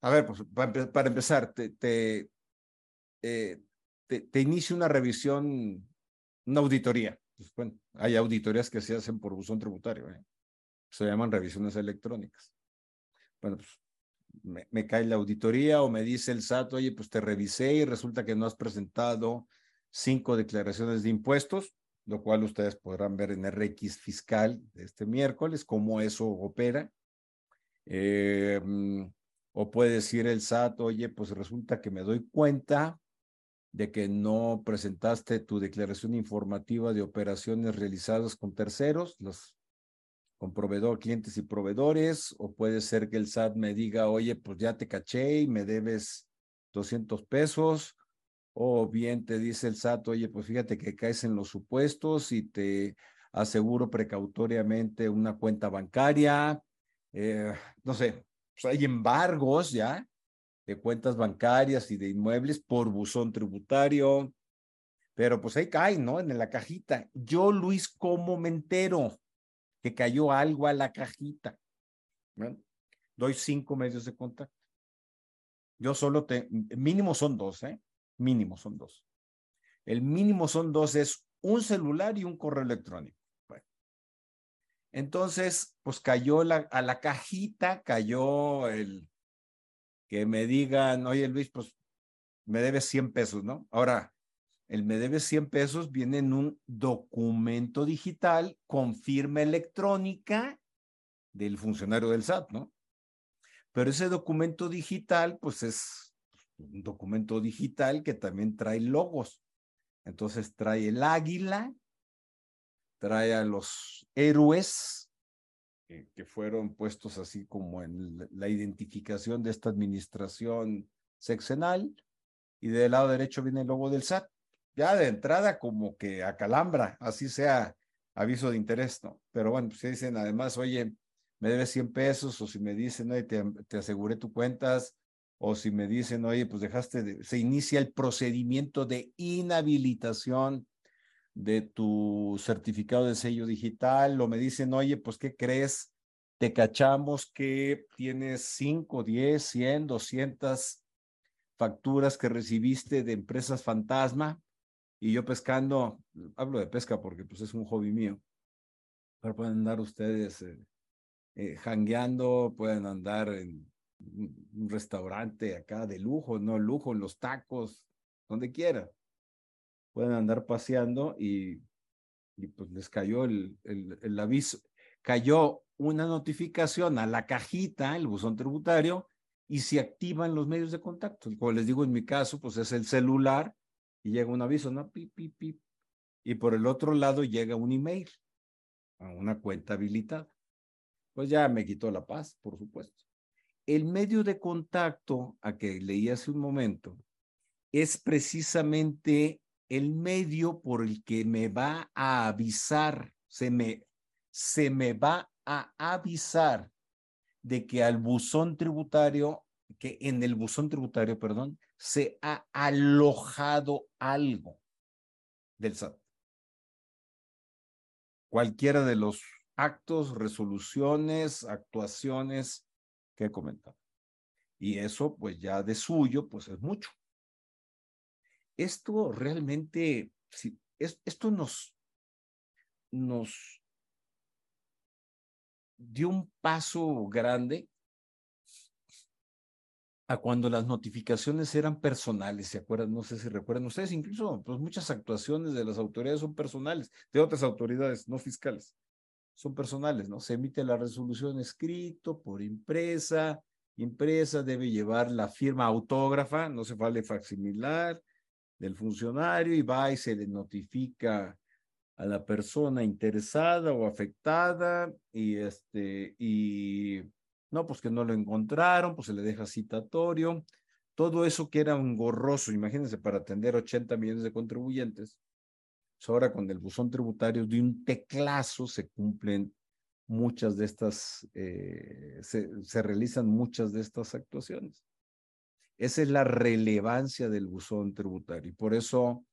a ver, pues para, empezar, te, te, eh, te, te, inicio una revisión, una auditoría. Pues, bueno, hay auditorías que se hacen por buzón tributario, ¿eh? se llaman revisiones electrónicas bueno, pues me, cae la auditoría o me dice el SAT, oye, pues te revisé y resulta que no has presentado cinco declaraciones de impuestos, lo cual ustedes podrán ver en RX fiscal de este miércoles, cómo eso opera. Eh, o puede decir el SAT, oye, pues resulta que me doy cuenta de que no presentaste tu declaración informativa de operaciones realizadas con terceros, los con proveedor, clientes y proveedores, o puede ser que el SAT me diga, oye, pues ya te caché y me debes 200 pesos, o bien te dice el SAT, oye, pues fíjate que caes en los supuestos y te aseguro precautoriamente una cuenta bancaria, eh, no sé, pues hay embargos ya de cuentas bancarias y de inmuebles por buzón tributario, pero pues ahí cae, ¿no? En la cajita. Yo, Luis, ¿cómo me entero? Que cayó algo a la cajita. Doy cinco medios de contacto. Yo solo te, mínimo son dos, ¿eh? Mínimo son dos. El mínimo son dos, es un celular y un correo electrónico. Bueno. Entonces, pues cayó la, a la cajita, cayó el que me digan, oye Luis, pues me debes 100 pesos, ¿no? Ahora, el me debe 100 pesos viene en un documento digital con firma electrónica del funcionario del SAT, ¿no? Pero ese documento digital, pues es un documento digital que también trae logos. Entonces trae el águila, trae a los héroes que, fueron puestos así como en la identificación de esta administración sexenal, y del lado derecho viene el logo del SAT ya de entrada como que acalambra, así sea aviso de interés, ¿no? Pero bueno, pues dicen además, oye, me debes 100 pesos, o si me dicen, oye, te, te aseguré tu cuentas, o si me dicen, oye, pues dejaste, de, se inicia el procedimiento de inhabilitación de tu certificado de sello digital, o me dicen, oye, pues, ¿qué crees? Te cachamos que tienes 5, 10, 100, 200 facturas que recibiste de empresas fantasma y yo pescando, hablo de pesca porque pues es un hobby mío, pero pueden andar ustedes eh, eh jangueando, pueden andar en un restaurante acá de lujo, no lujo, en los tacos, donde quieran. Pueden andar paseando y, y pues les cayó el, el, el aviso, cayó una notificación a la cajita, el buzón tributario, y se activan los medios de contacto. Como les digo, en mi caso, pues es el celular y llega un aviso, ¿no? Pip, pip, pip. Y por el otro lado llega un email a una cuenta habilitada. Pues ya me quitó la paz, por supuesto. El medio de contacto a que leí hace un momento es precisamente el medio por el que me va a avisar, se me, se me va a avisar de que al buzón tributario, que en el buzón tributario, perdón, se ha alojado algo del SAT. Cualquiera de los actos, resoluciones, actuaciones que he comentado. Y eso, pues ya de suyo, pues es mucho. Esto realmente, si, esto nos, nos dio un paso grande a cuando las notificaciones eran personales, ¿se acuerdan? No sé si recuerdan ustedes, incluso pues muchas actuaciones de las autoridades son personales, de otras autoridades no fiscales, son personales, ¿no? Se emite la resolución escrito por impresa, impresa debe llevar la firma autógrafa, no se vale facsimilar del funcionario y va y se le notifica a la persona interesada o afectada y este y no pues que no lo encontraron pues se le deja citatorio. Todo eso que era un gorroso imagínense para atender 80 millones de contribuyentes pues ahora con el buzón tributario de un teclazo se cumplen muchas de estas eh, se, se realizan muchas de estas actuaciones. Esa es la relevancia del buzón tributario. Y por eso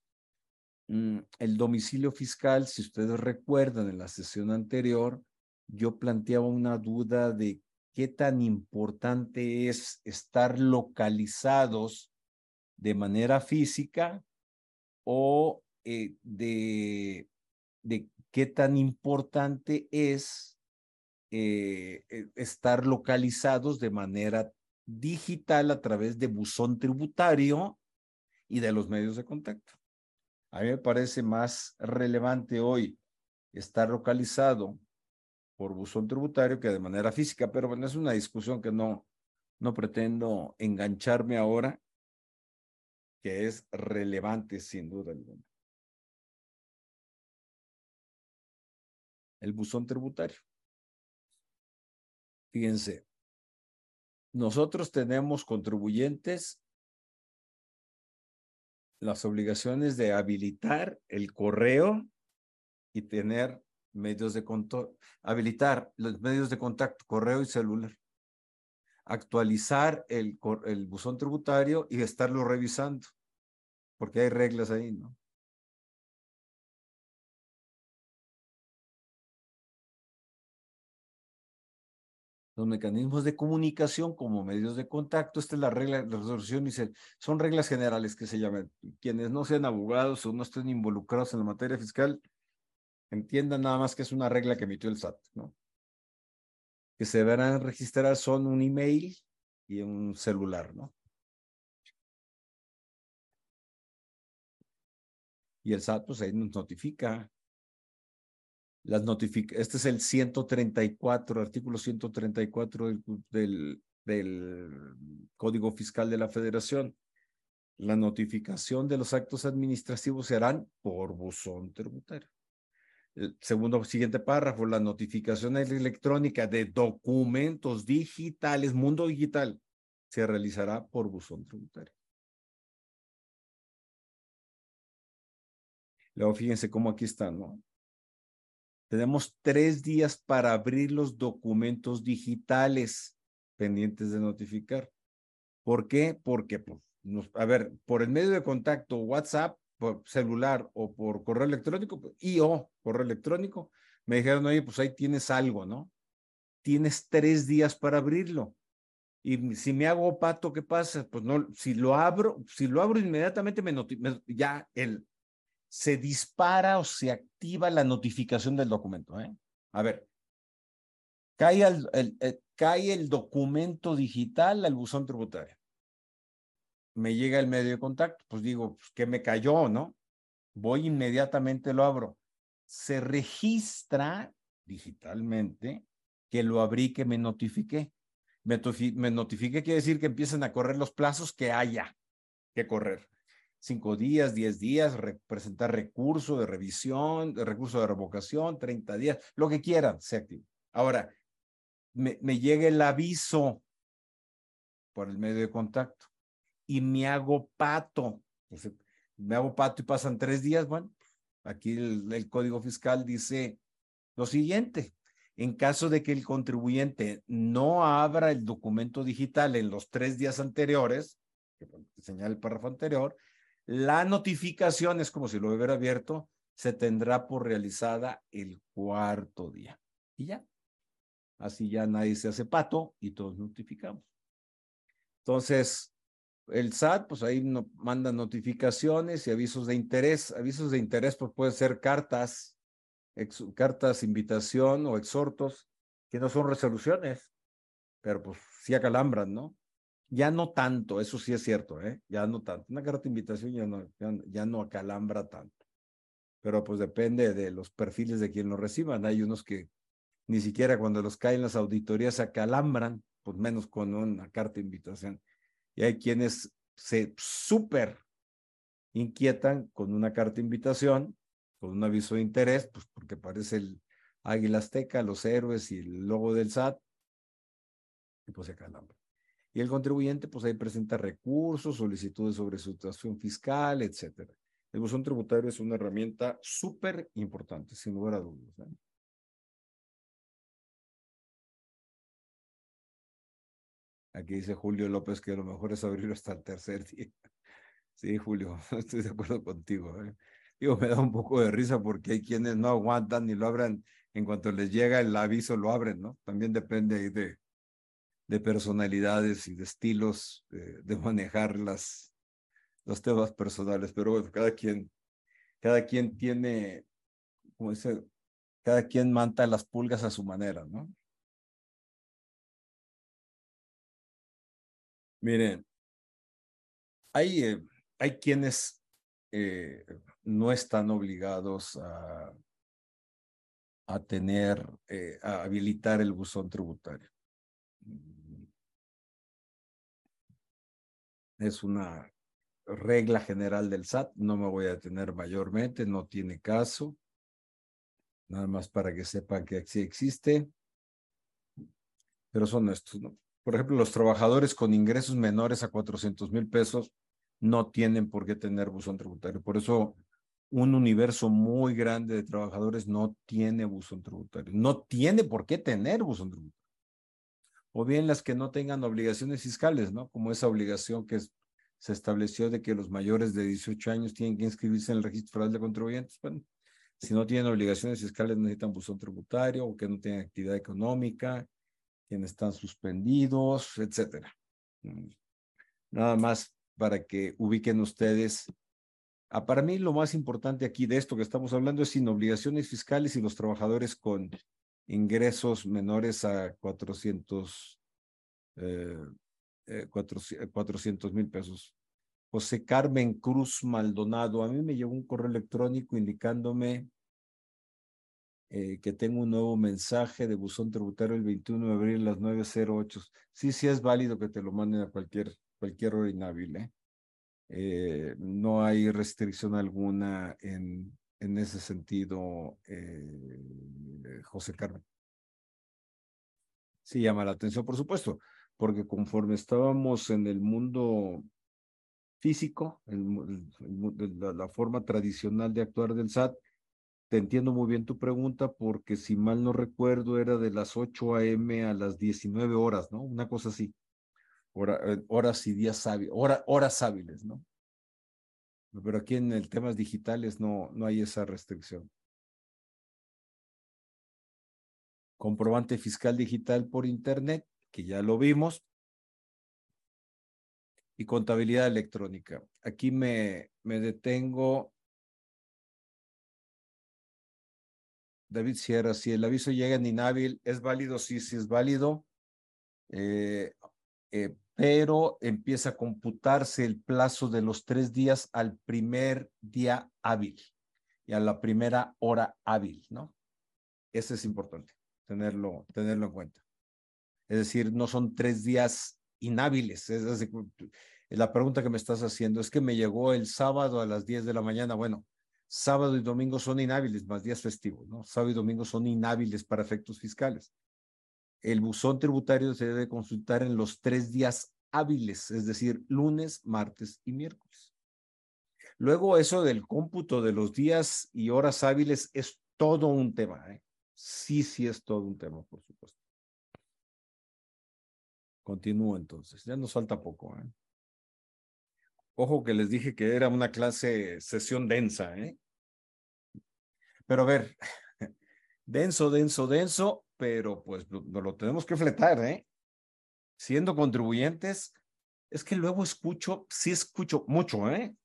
Mm, el domicilio fiscal, si ustedes recuerdan en la sesión anterior, yo planteaba una duda de qué tan importante es estar localizados de manera física o eh, de, qué tan importante es eh, eh, estar localizados de manera digital a través de buzón tributario y de los medios de contacto. A mí me parece más relevante hoy estar localizado por buzón tributario que de manera física, pero bueno, es una discusión que no, no pretendo engancharme ahora, que es relevante sin duda alguna. El buzón tributario. Fíjense, nosotros tenemos contribuyentes las obligaciones de habilitar el correo y tener medios de contacto, habilitar los medios de contacto, correo y celular, actualizar el, el buzón tributario y estarlo revisando, porque hay reglas ahí, ¿no? los mecanismos de comunicación como medios de contacto. Esta es la regla de resolución y son reglas generales que se llaman. Quienes no sean abogados o no estén involucrados en la materia fiscal, entiendan nada más que es una regla que emitió el SAT, ¿no? Que se deberán registrar son un email y un celular, ¿no? Y el SAT, pues ahí nos notifica las notifica este es el 134, artículo 134 del, del, del Código Fiscal de la Federación. La notificación de los actos administrativos se harán por buzón tributario. El segundo, siguiente párrafo, la notificación electrónica de documentos digitales, mundo digital, se realizará por buzón tributario. Luego fíjense cómo aquí están, ¿no? Tenemos tres días para abrir los documentos digitales pendientes de notificar. ¿Por qué? Porque, pues, a ver, por el medio de contacto, WhatsApp, por celular o por correo electrónico, pues, y o correo electrónico, me dijeron, oye, pues ahí tienes algo, ¿no? Tienes tres días para abrirlo. Y si me hago pato, ¿qué pasa? Pues no, si lo abro, si lo abro inmediatamente, me, ya el, se dispara o se activa la notificación del documento. ¿eh? A ver, cae el, cae el documento digital al buzón tributario. Me llega el medio de contacto, pues digo, pues, que me cayó, ¿no? Voy inmediatamente, lo abro. Se registra digitalmente que lo abrí, que me notifiqué. Me, notifiqué quiere decir que empiezan a correr los plazos que haya que correr. Cinco días, diez días, presentar recurso de revisión, recurso de revocación, treinta días, lo que quieran, se activa. Ahora, me, me llega el aviso por el medio de contacto y me hago pato. me hago pato y pasan tres días, bueno, aquí el, Código Fiscal dice lo siguiente, en caso de que el contribuyente no abra el documento digital en los tres días anteriores, que señala el párrafo anterior, la notificación es como si lo hubiera abierto, se tendrá por realizada el cuarto día. Y ya. Así ya nadie se hace pato y todos notificamos. Entonces, el SAT, pues ahí no, manda notificaciones y avisos de interés. Avisos de interés, pues pueden ser cartas, cartas, invitación o exhortos, que no son resoluciones, pero pues sí acalambran, ¿no? Ya no tanto, eso sí es cierto, ¿eh? Ya no tanto. Una carta de invitación ya no, ya, no acalambra tanto. Pero pues depende de los perfiles de quien lo reciban. Hay unos que ni siquiera cuando los caen las auditorías se acalambran, pues menos con una carta de invitación y hay quienes se súper inquietan con una carta de invitación, con un aviso de interés, pues porque parece el águila azteca, los héroes y el logo del SAT, y pues se calambra. Y el contribuyente, pues ahí presenta recursos, solicitudes sobre su situación fiscal, etcétera. El buzón tributario es una herramienta súper importante, sin lugar a dudas. ¿eh? Aquí dice Julio López que lo mejor es abrirlo hasta el tercer día. Sí, Julio, estoy de acuerdo contigo. ¿eh? Digo, me da un poco de risa porque hay quienes no aguantan ni lo abran. En cuanto les llega el aviso, lo abren, ¿no? También depende de, de personalidades y de estilos de, manejar las, los temas personales. Pero bueno, cada quien, cada quien tiene, como dice, cada quien manta las pulgas a su manera, ¿no? Miren, hay, eh, hay quienes eh, no están obligados a, a tener, eh, a habilitar el buzón tributario. Es una regla general del SAT, no me voy a detener mayormente, no tiene caso. Nada más para que sepan que sí existe. Pero son estos, ¿no? Por ejemplo, los trabajadores con ingresos menores a 400 mil pesos no tienen por qué tener buzón tributario. Por eso un universo muy grande de trabajadores no tiene buzón tributario. No tiene por qué tener buzón tributario. O bien las que no tengan obligaciones fiscales, ¿no? Como esa obligación que se estableció de que los mayores de 18 años tienen que inscribirse en el registro federal de contribuyentes. Bueno, si no tienen obligaciones fiscales necesitan buzón tributario o que no tienen actividad económica quienes están suspendidos, etcétera. Nada más para que ubiquen ustedes. Ah, para mí lo más importante aquí de esto que estamos hablando es sin obligaciones fiscales y los trabajadores con ingresos menores a 400 eh, eh, mil pesos. José Carmen Cruz Maldonado, a mí me llegó un correo electrónico indicándome eh, que tengo un nuevo mensaje de buzón tributario el 21 de abril a las 9.08. Sí, sí es válido que te lo manden a cualquier, cualquier hora inhábil. ¿eh? Eh, no hay restricción alguna en, en ese sentido, José Carmen. Sí llama la atención, por supuesto, porque conforme estábamos en el mundo físico, la forma tradicional de actuar del SAT, te entiendo muy bien tu pregunta porque si mal no recuerdo era de las 8 a.m. a las 19 horas, ¿no? Una cosa así. Eh, horas y días hábiles, horas hábiles, ¿no? Pero aquí en el temas digitales no, no hay esa restricción. Comprobante fiscal digital por internet, que ya lo vimos. Y contabilidad electrónica. Aquí me, me detengo David Sierra, si el aviso llega en inhábil, ¿es válido? Sí, sí es válido. Eh, eh, pero empieza a computarse el plazo de los tres días al primer día hábil y a la primera hora hábil, ¿no? Eso es importante, tenerlo, tenerlo en cuenta. Es decir, no son tres días inhábiles. Es decir, la pregunta que me estás haciendo es que me llegó el sábado a las 10 de la mañana. Bueno, sábado y domingo son inhábiles, más días festivos, ¿no? Sábado y domingo son inhábiles para efectos fiscales. El buzón tributario se debe consultar en los tres días hábiles, es decir, lunes, martes y miércoles. Luego, eso del cómputo de los días y horas hábiles es todo un tema. ¿eh? Sí, sí es todo un tema, por supuesto. Continúo entonces, ya nos falta poco. ¿eh? Ojo que les dije que era una clase, sesión densa, ¿eh? Pero a ver, denso, denso, denso, pero pues no lo tenemos que fletar, ¿eh? Siendo contribuyentes, es que luego escucho, sí escucho mucho, ¿eh?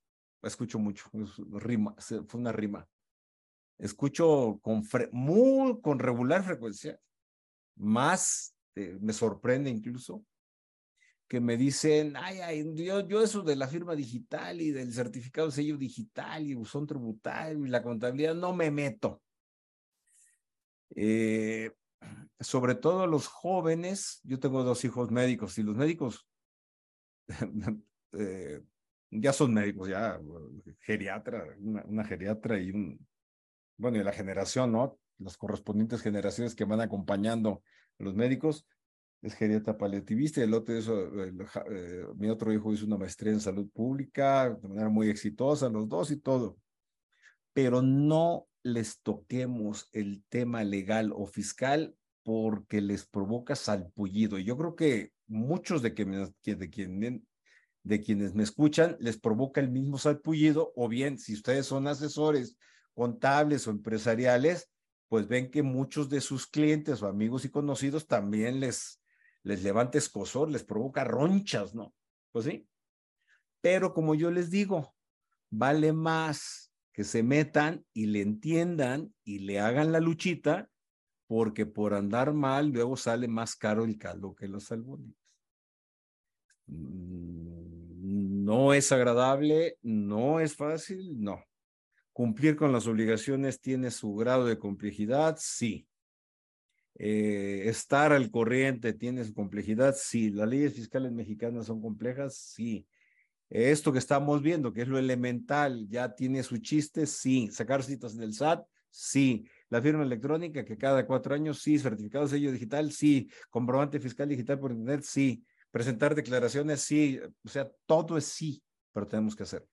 Escucho mucho, rima, fue una rima. Escucho con, muy, con regular frecuencia, más, eh, me sorprende incluso, que me dicen, ay, ay, yo, yo eso de la firma digital y del certificado de sello digital y buzón tributario y la contabilidad, no me meto. Eh, sobre todo los jóvenes, yo tengo dos hijos médicos y los médicos eh, ya son médicos, ya geriatra, una, geriatra y un, bueno, y la generación, ¿no? Las correspondientes generaciones que van acompañando a los médicos, es geriatra paliativista y el otro, eso, eh, mi otro hijo hizo una maestría en salud pública de manera muy exitosa, los dos y todo. Pero no les toquemos el tema legal o fiscal porque les provoca salpullido. Yo creo que muchos de, que de quienes me escuchan les provoca el mismo salpullido o bien si ustedes son asesores contables o empresariales, pues ven que muchos de sus clientes o amigos y conocidos también les les levanta escosor, les provoca ronchas, ¿no? Pues sí. Pero como yo les digo, vale más que se metan y le entiendan y le hagan la luchita, porque por andar mal luego sale más caro el caldo que los albóndigas. Mm, no es agradable, no es fácil, no. Cumplir con las obligaciones tiene su grado de complejidad, sí. Eh, estar al corriente tiene su complejidad, sí. Las leyes fiscales mexicanas son complejas, sí. Esto que estamos viendo, que es lo elemental, ya tiene su chiste, sí. Sacar citas del SAT, sí. La firma electrónica, que cada cuatro años, sí. Certificado de sello digital, sí. Comprobante fiscal digital por internet, sí. Presentar declaraciones, sí. O sea, todo es sí, pero tenemos que hacerlo.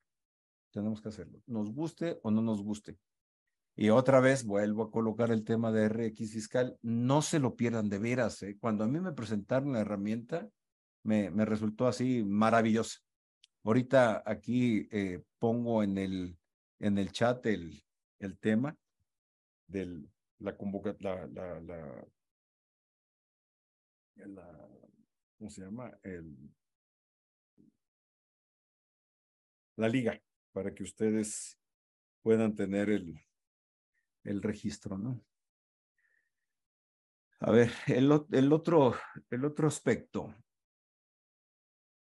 Tenemos que hacerlo. Nos guste o no nos guste. Y otra vez vuelvo a colocar el tema de RX fiscal. No se lo pierdan de veras. ¿eh? Cuando a mí me presentaron la herramienta, me, me resultó así maravillosa. Ahorita aquí eh, pongo en el, en el chat el, el tema de la convocatoria, la, la, ¿cómo se llama? El, la liga, para que ustedes puedan tener el, el registro, ¿no? A ver, el, el, otro, el otro aspecto.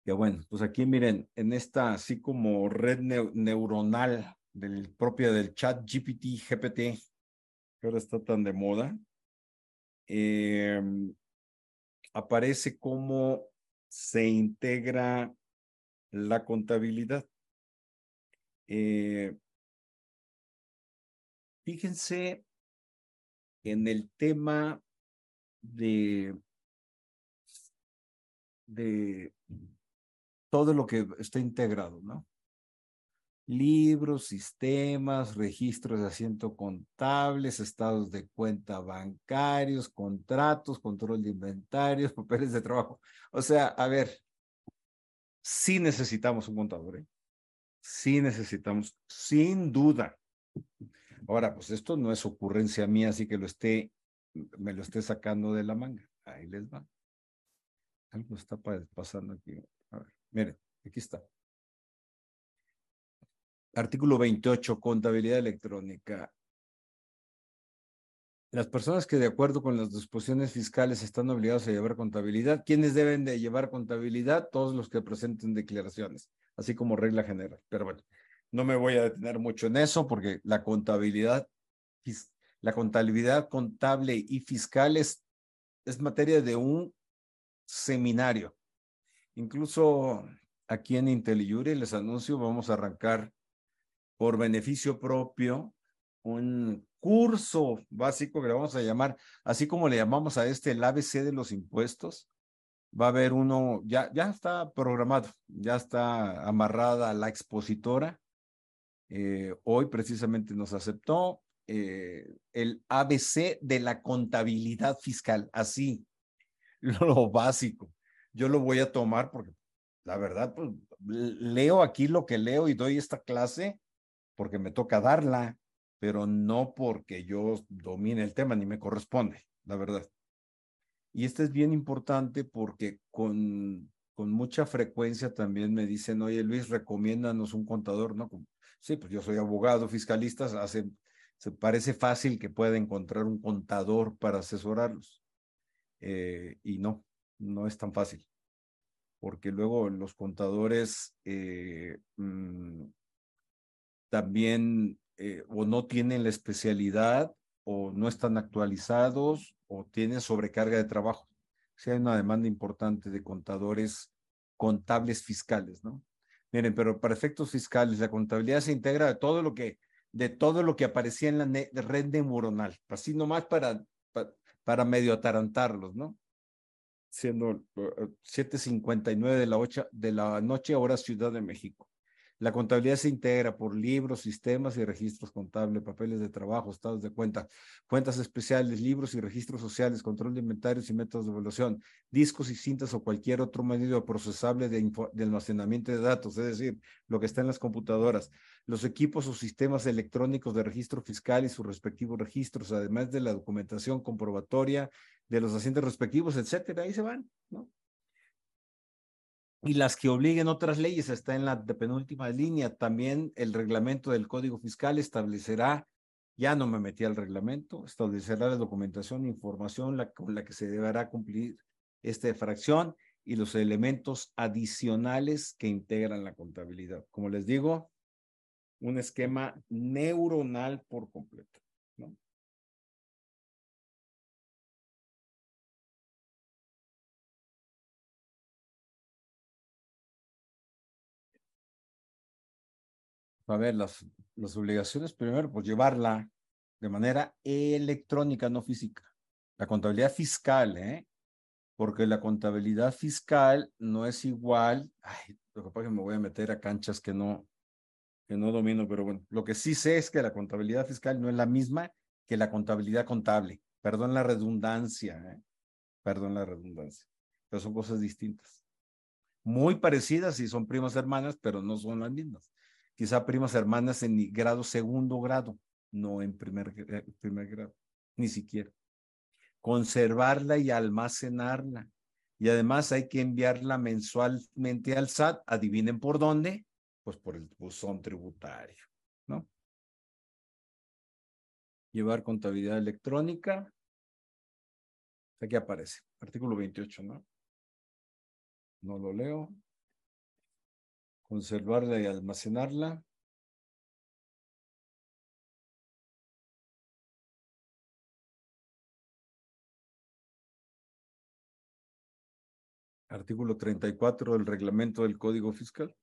Que bueno, pues aquí miren, en esta así como red neuronal del propia del chat GPT, GPT, que ahora está tan de moda, em, aparece cómo se integra la contabilidad. Eh, Fíjense en el tema de, de todo lo que está integrado, ¿no? Libros, sistemas, registros de asiento contables, estados de cuenta bancarios, contratos, control de inventarios, papeles de trabajo. O sea, a ver, sí necesitamos un contador, ¿eh? Sí necesitamos, sin duda. Ahora, pues esto no es ocurrencia mía, así que lo esté, me lo esté sacando de la manga. Ahí les va. Algo está pasando aquí. A ver, miren, aquí está. Artículo 28, contabilidad electrónica. las personas que de acuerdo con las disposiciones fiscales están obligados a llevar contabilidad, ¿quiénes deben de llevar contabilidad? Todos los que presenten declaraciones, así como regla general. Pero bueno, no me voy a detener mucho en eso porque la contabilidad, la contabilidad contable y fiscal es, materia de un seminario. Incluso aquí en IntelliJury les anuncio, vamos a arrancar por beneficio propio un curso básico que le vamos a llamar, así como le llamamos a este el ABC de los impuestos, va a haber uno, ya, ya está programado, ya está amarrada la expositora. Eh, hoy precisamente nos aceptó eh, el ABC de la contabilidad fiscal, así, lo básico. Yo lo voy a tomar porque la verdad, pues leo aquí lo que leo y doy esta clase porque me toca darla pero no porque yo domine el tema ni me corresponde, la verdad. Y esto es bien importante porque con, con mucha frecuencia también me dicen, oye Luis, recomiéndanos un contador, ¿no? Sí, pues yo soy abogado, fiscalista, hace, se parece fácil que pueda encontrar un contador para asesorarlos. Eh, y no, no es tan fácil, porque luego los contadores eh, mm, también eh, o no tienen la especialidad o no están actualizados o tienen sobrecarga de trabajo. Si hay una demanda importante de contadores contables fiscales, ¿no? Miren, pero para efectos fiscales, la contabilidad se integra de todo lo que, de todo lo que aparecía en la red neuronal, así nomás para, para, para medio atarantarlos, ¿no? Siendo 7.59 eh, de la, de la noche, hora Ciudad de México. La contabilidad se integra por libros, sistemas y registros contables, papeles de trabajo, estados de cuenta, cuentas especiales, libros y registros sociales, control de inventarios y métodos de evaluación, discos y cintas o cualquier otro medio procesable de, almacenamiento de datos, es decir, lo que está en las computadoras, los equipos o sistemas electrónicos de registro fiscal y sus respectivos registros, además de la documentación comprobatoria de los asientos respectivos, etcétera, ahí se van, ¿no? Y las que obliguen otras leyes está en la penúltima línea. También el reglamento del Código Fiscal establecerá, ya no me metí al reglamento, establecerá la documentación información con la que se deberá cumplir esta fracción y los elementos adicionales que integran la contabilidad. Como les digo, un esquema neuronal por completo. A ver, las, las obligaciones, primero, pues llevarla de manera electrónica, no física. La contabilidad fiscal, ¿eh? Porque la contabilidad fiscal no es igual. Ay, lo que pasa es que me voy a meter a canchas que no, que no domino, pero bueno, lo que sí sé es que la contabilidad fiscal no es la misma que la contabilidad contable. Perdón la redundancia, ¿eh? Perdón la redundancia. Pero son cosas distintas. Muy parecidas y son primas hermanas, pero no son las mismas quizá primas hermanas en grado segundo grado, no en primer, eh, primer grado, ni siquiera. Conservarla y almacenarla. Y además hay que enviarla mensualmente al SAT. Adivinen por dónde. Pues por el buzón tributario, ¿no? Llevar contabilidad electrónica. Aquí aparece, artículo 28, ¿no? No lo leo conservarla y almacenarla. Artículo 34 del reglamento del Código Fiscal.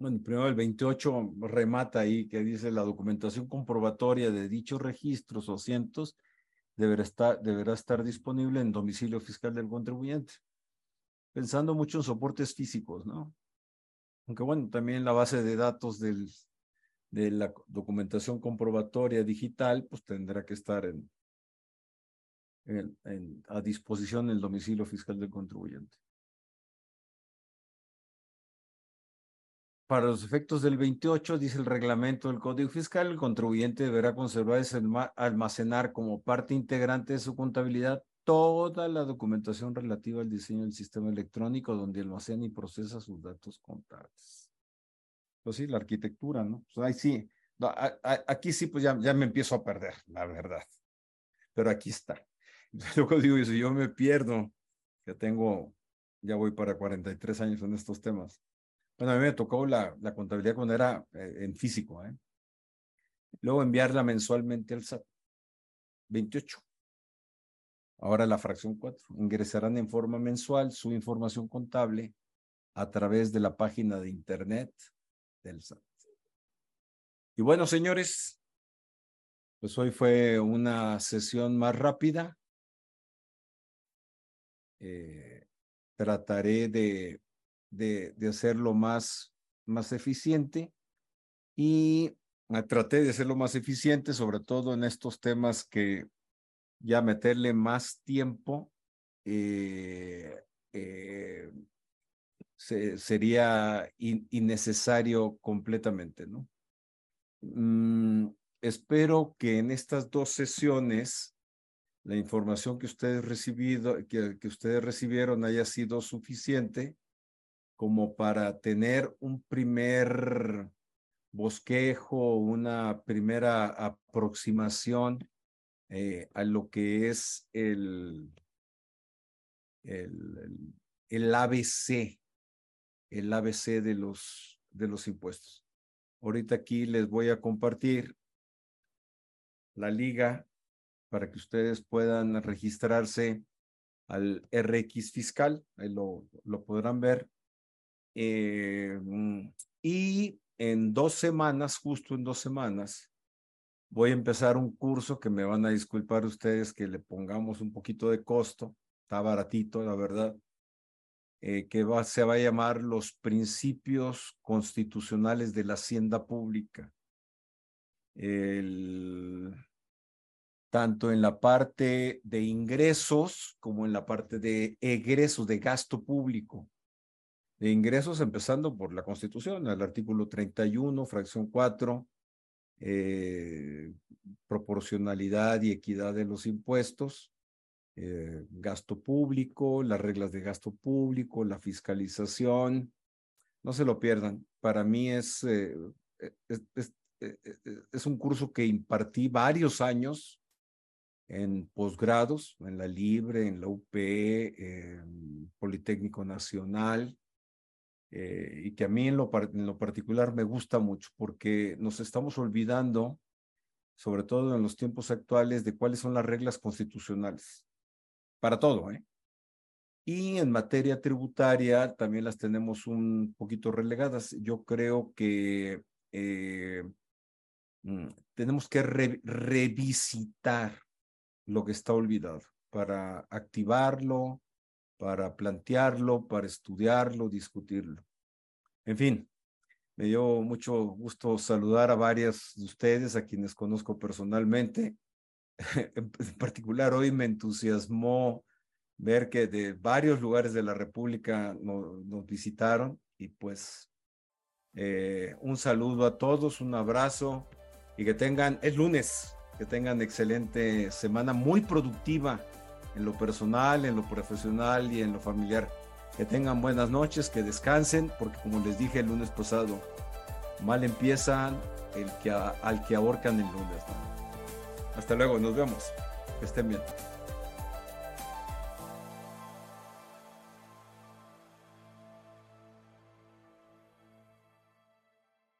Bueno, primero el 28 remata ahí que dice la documentación comprobatoria de dichos registros o cientos deberá estar, deberá estar disponible en domicilio fiscal del contribuyente pensando mucho en soportes físicos, ¿no? Aunque bueno, también la base de datos de la documentación comprobatoria digital, pues tendrá que estar en, en, a disposición del domicilio fiscal del contribuyente. Para los efectos del 28, dice el reglamento del Código Fiscal, el contribuyente deberá conservar y almacenar como parte integrante de su contabilidad toda la documentación relativa al diseño del sistema electrónico donde almacena y procesa sus datos contables. Pues sí, la arquitectura, ¿no? Pues ahí sí, aquí sí, pues ya, ya me empiezo a perder, la verdad. Pero aquí está. Luego digo, si yo me pierdo, que tengo, ya voy para 43 años en estos temas. Bueno, a mí me tocó la, la contabilidad cuando era eh, en físico, ¿eh? Luego enviarla mensualmente al SAT. 28. Ahora la fracción 4. Ingresarán en forma mensual su información contable a través de la página de internet del SAT. Y bueno, señores, pues hoy fue una sesión más rápida. Eh, trataré de, de, de, hacerlo más, más eficiente y traté de hacerlo más eficiente, sobre todo en estos temas que ya meterle más tiempo eh, eh, sería innecesario completamente, ¿no? Mm, espero que en estas dos sesiones la información que ustedes recibido, que, que ustedes recibieron haya sido suficiente como para tener un primer bosquejo, una primera aproximación eh, a lo que es el, el, el, ABC, el ABC de los, de los impuestos. Ahorita aquí les voy a compartir la liga para que ustedes puedan registrarse al RX fiscal, ahí lo, lo podrán ver. Eh, y en dos semanas, justo en dos semanas, voy a empezar un curso que me van a disculpar ustedes que le pongamos un poquito de costo, está baratito, la verdad, eh, que va, se va a llamar Los Principios Constitucionales de la Hacienda Pública. El, tanto en la parte de ingresos como en la parte de egresos, de gasto público de ingresos, empezando por la Constitución, el artículo 31, fracción 4, eh, proporcionalidad y equidad de los impuestos, eh, gasto público, las reglas de gasto público, la fiscalización. No se lo pierdan. Para mí es, eh, es, un curso que impartí varios años en posgrados, en la Libre, en la UP, en Politécnico Nacional, eh, y que a mí en lo, en lo particular me gusta mucho porque nos estamos olvidando, sobre todo en los tiempos actuales, de cuáles son las reglas constitucionales. Para todo, ¿eh? Y en materia tributaria también las tenemos un poquito relegadas. Yo creo que eh, mm, tenemos que revisitar lo que está olvidado para activarlo, para plantearlo, para estudiarlo, discutirlo. En fin, me dio mucho gusto saludar a varias de ustedes, a quienes conozco personalmente. en particular, hoy me entusiasmó ver que de varios lugares de la República nos, visitaron y pues eh, un saludo a todos, un abrazo y que tengan, es lunes, que tengan excelente semana, muy productiva en lo personal, en lo profesional y en lo familiar. Que tengan buenas noches, que descansen, porque como les dije el lunes pasado, mal empiezan el que, al que ahorcan el lunes. Hasta luego, nos vemos. Que estén bien.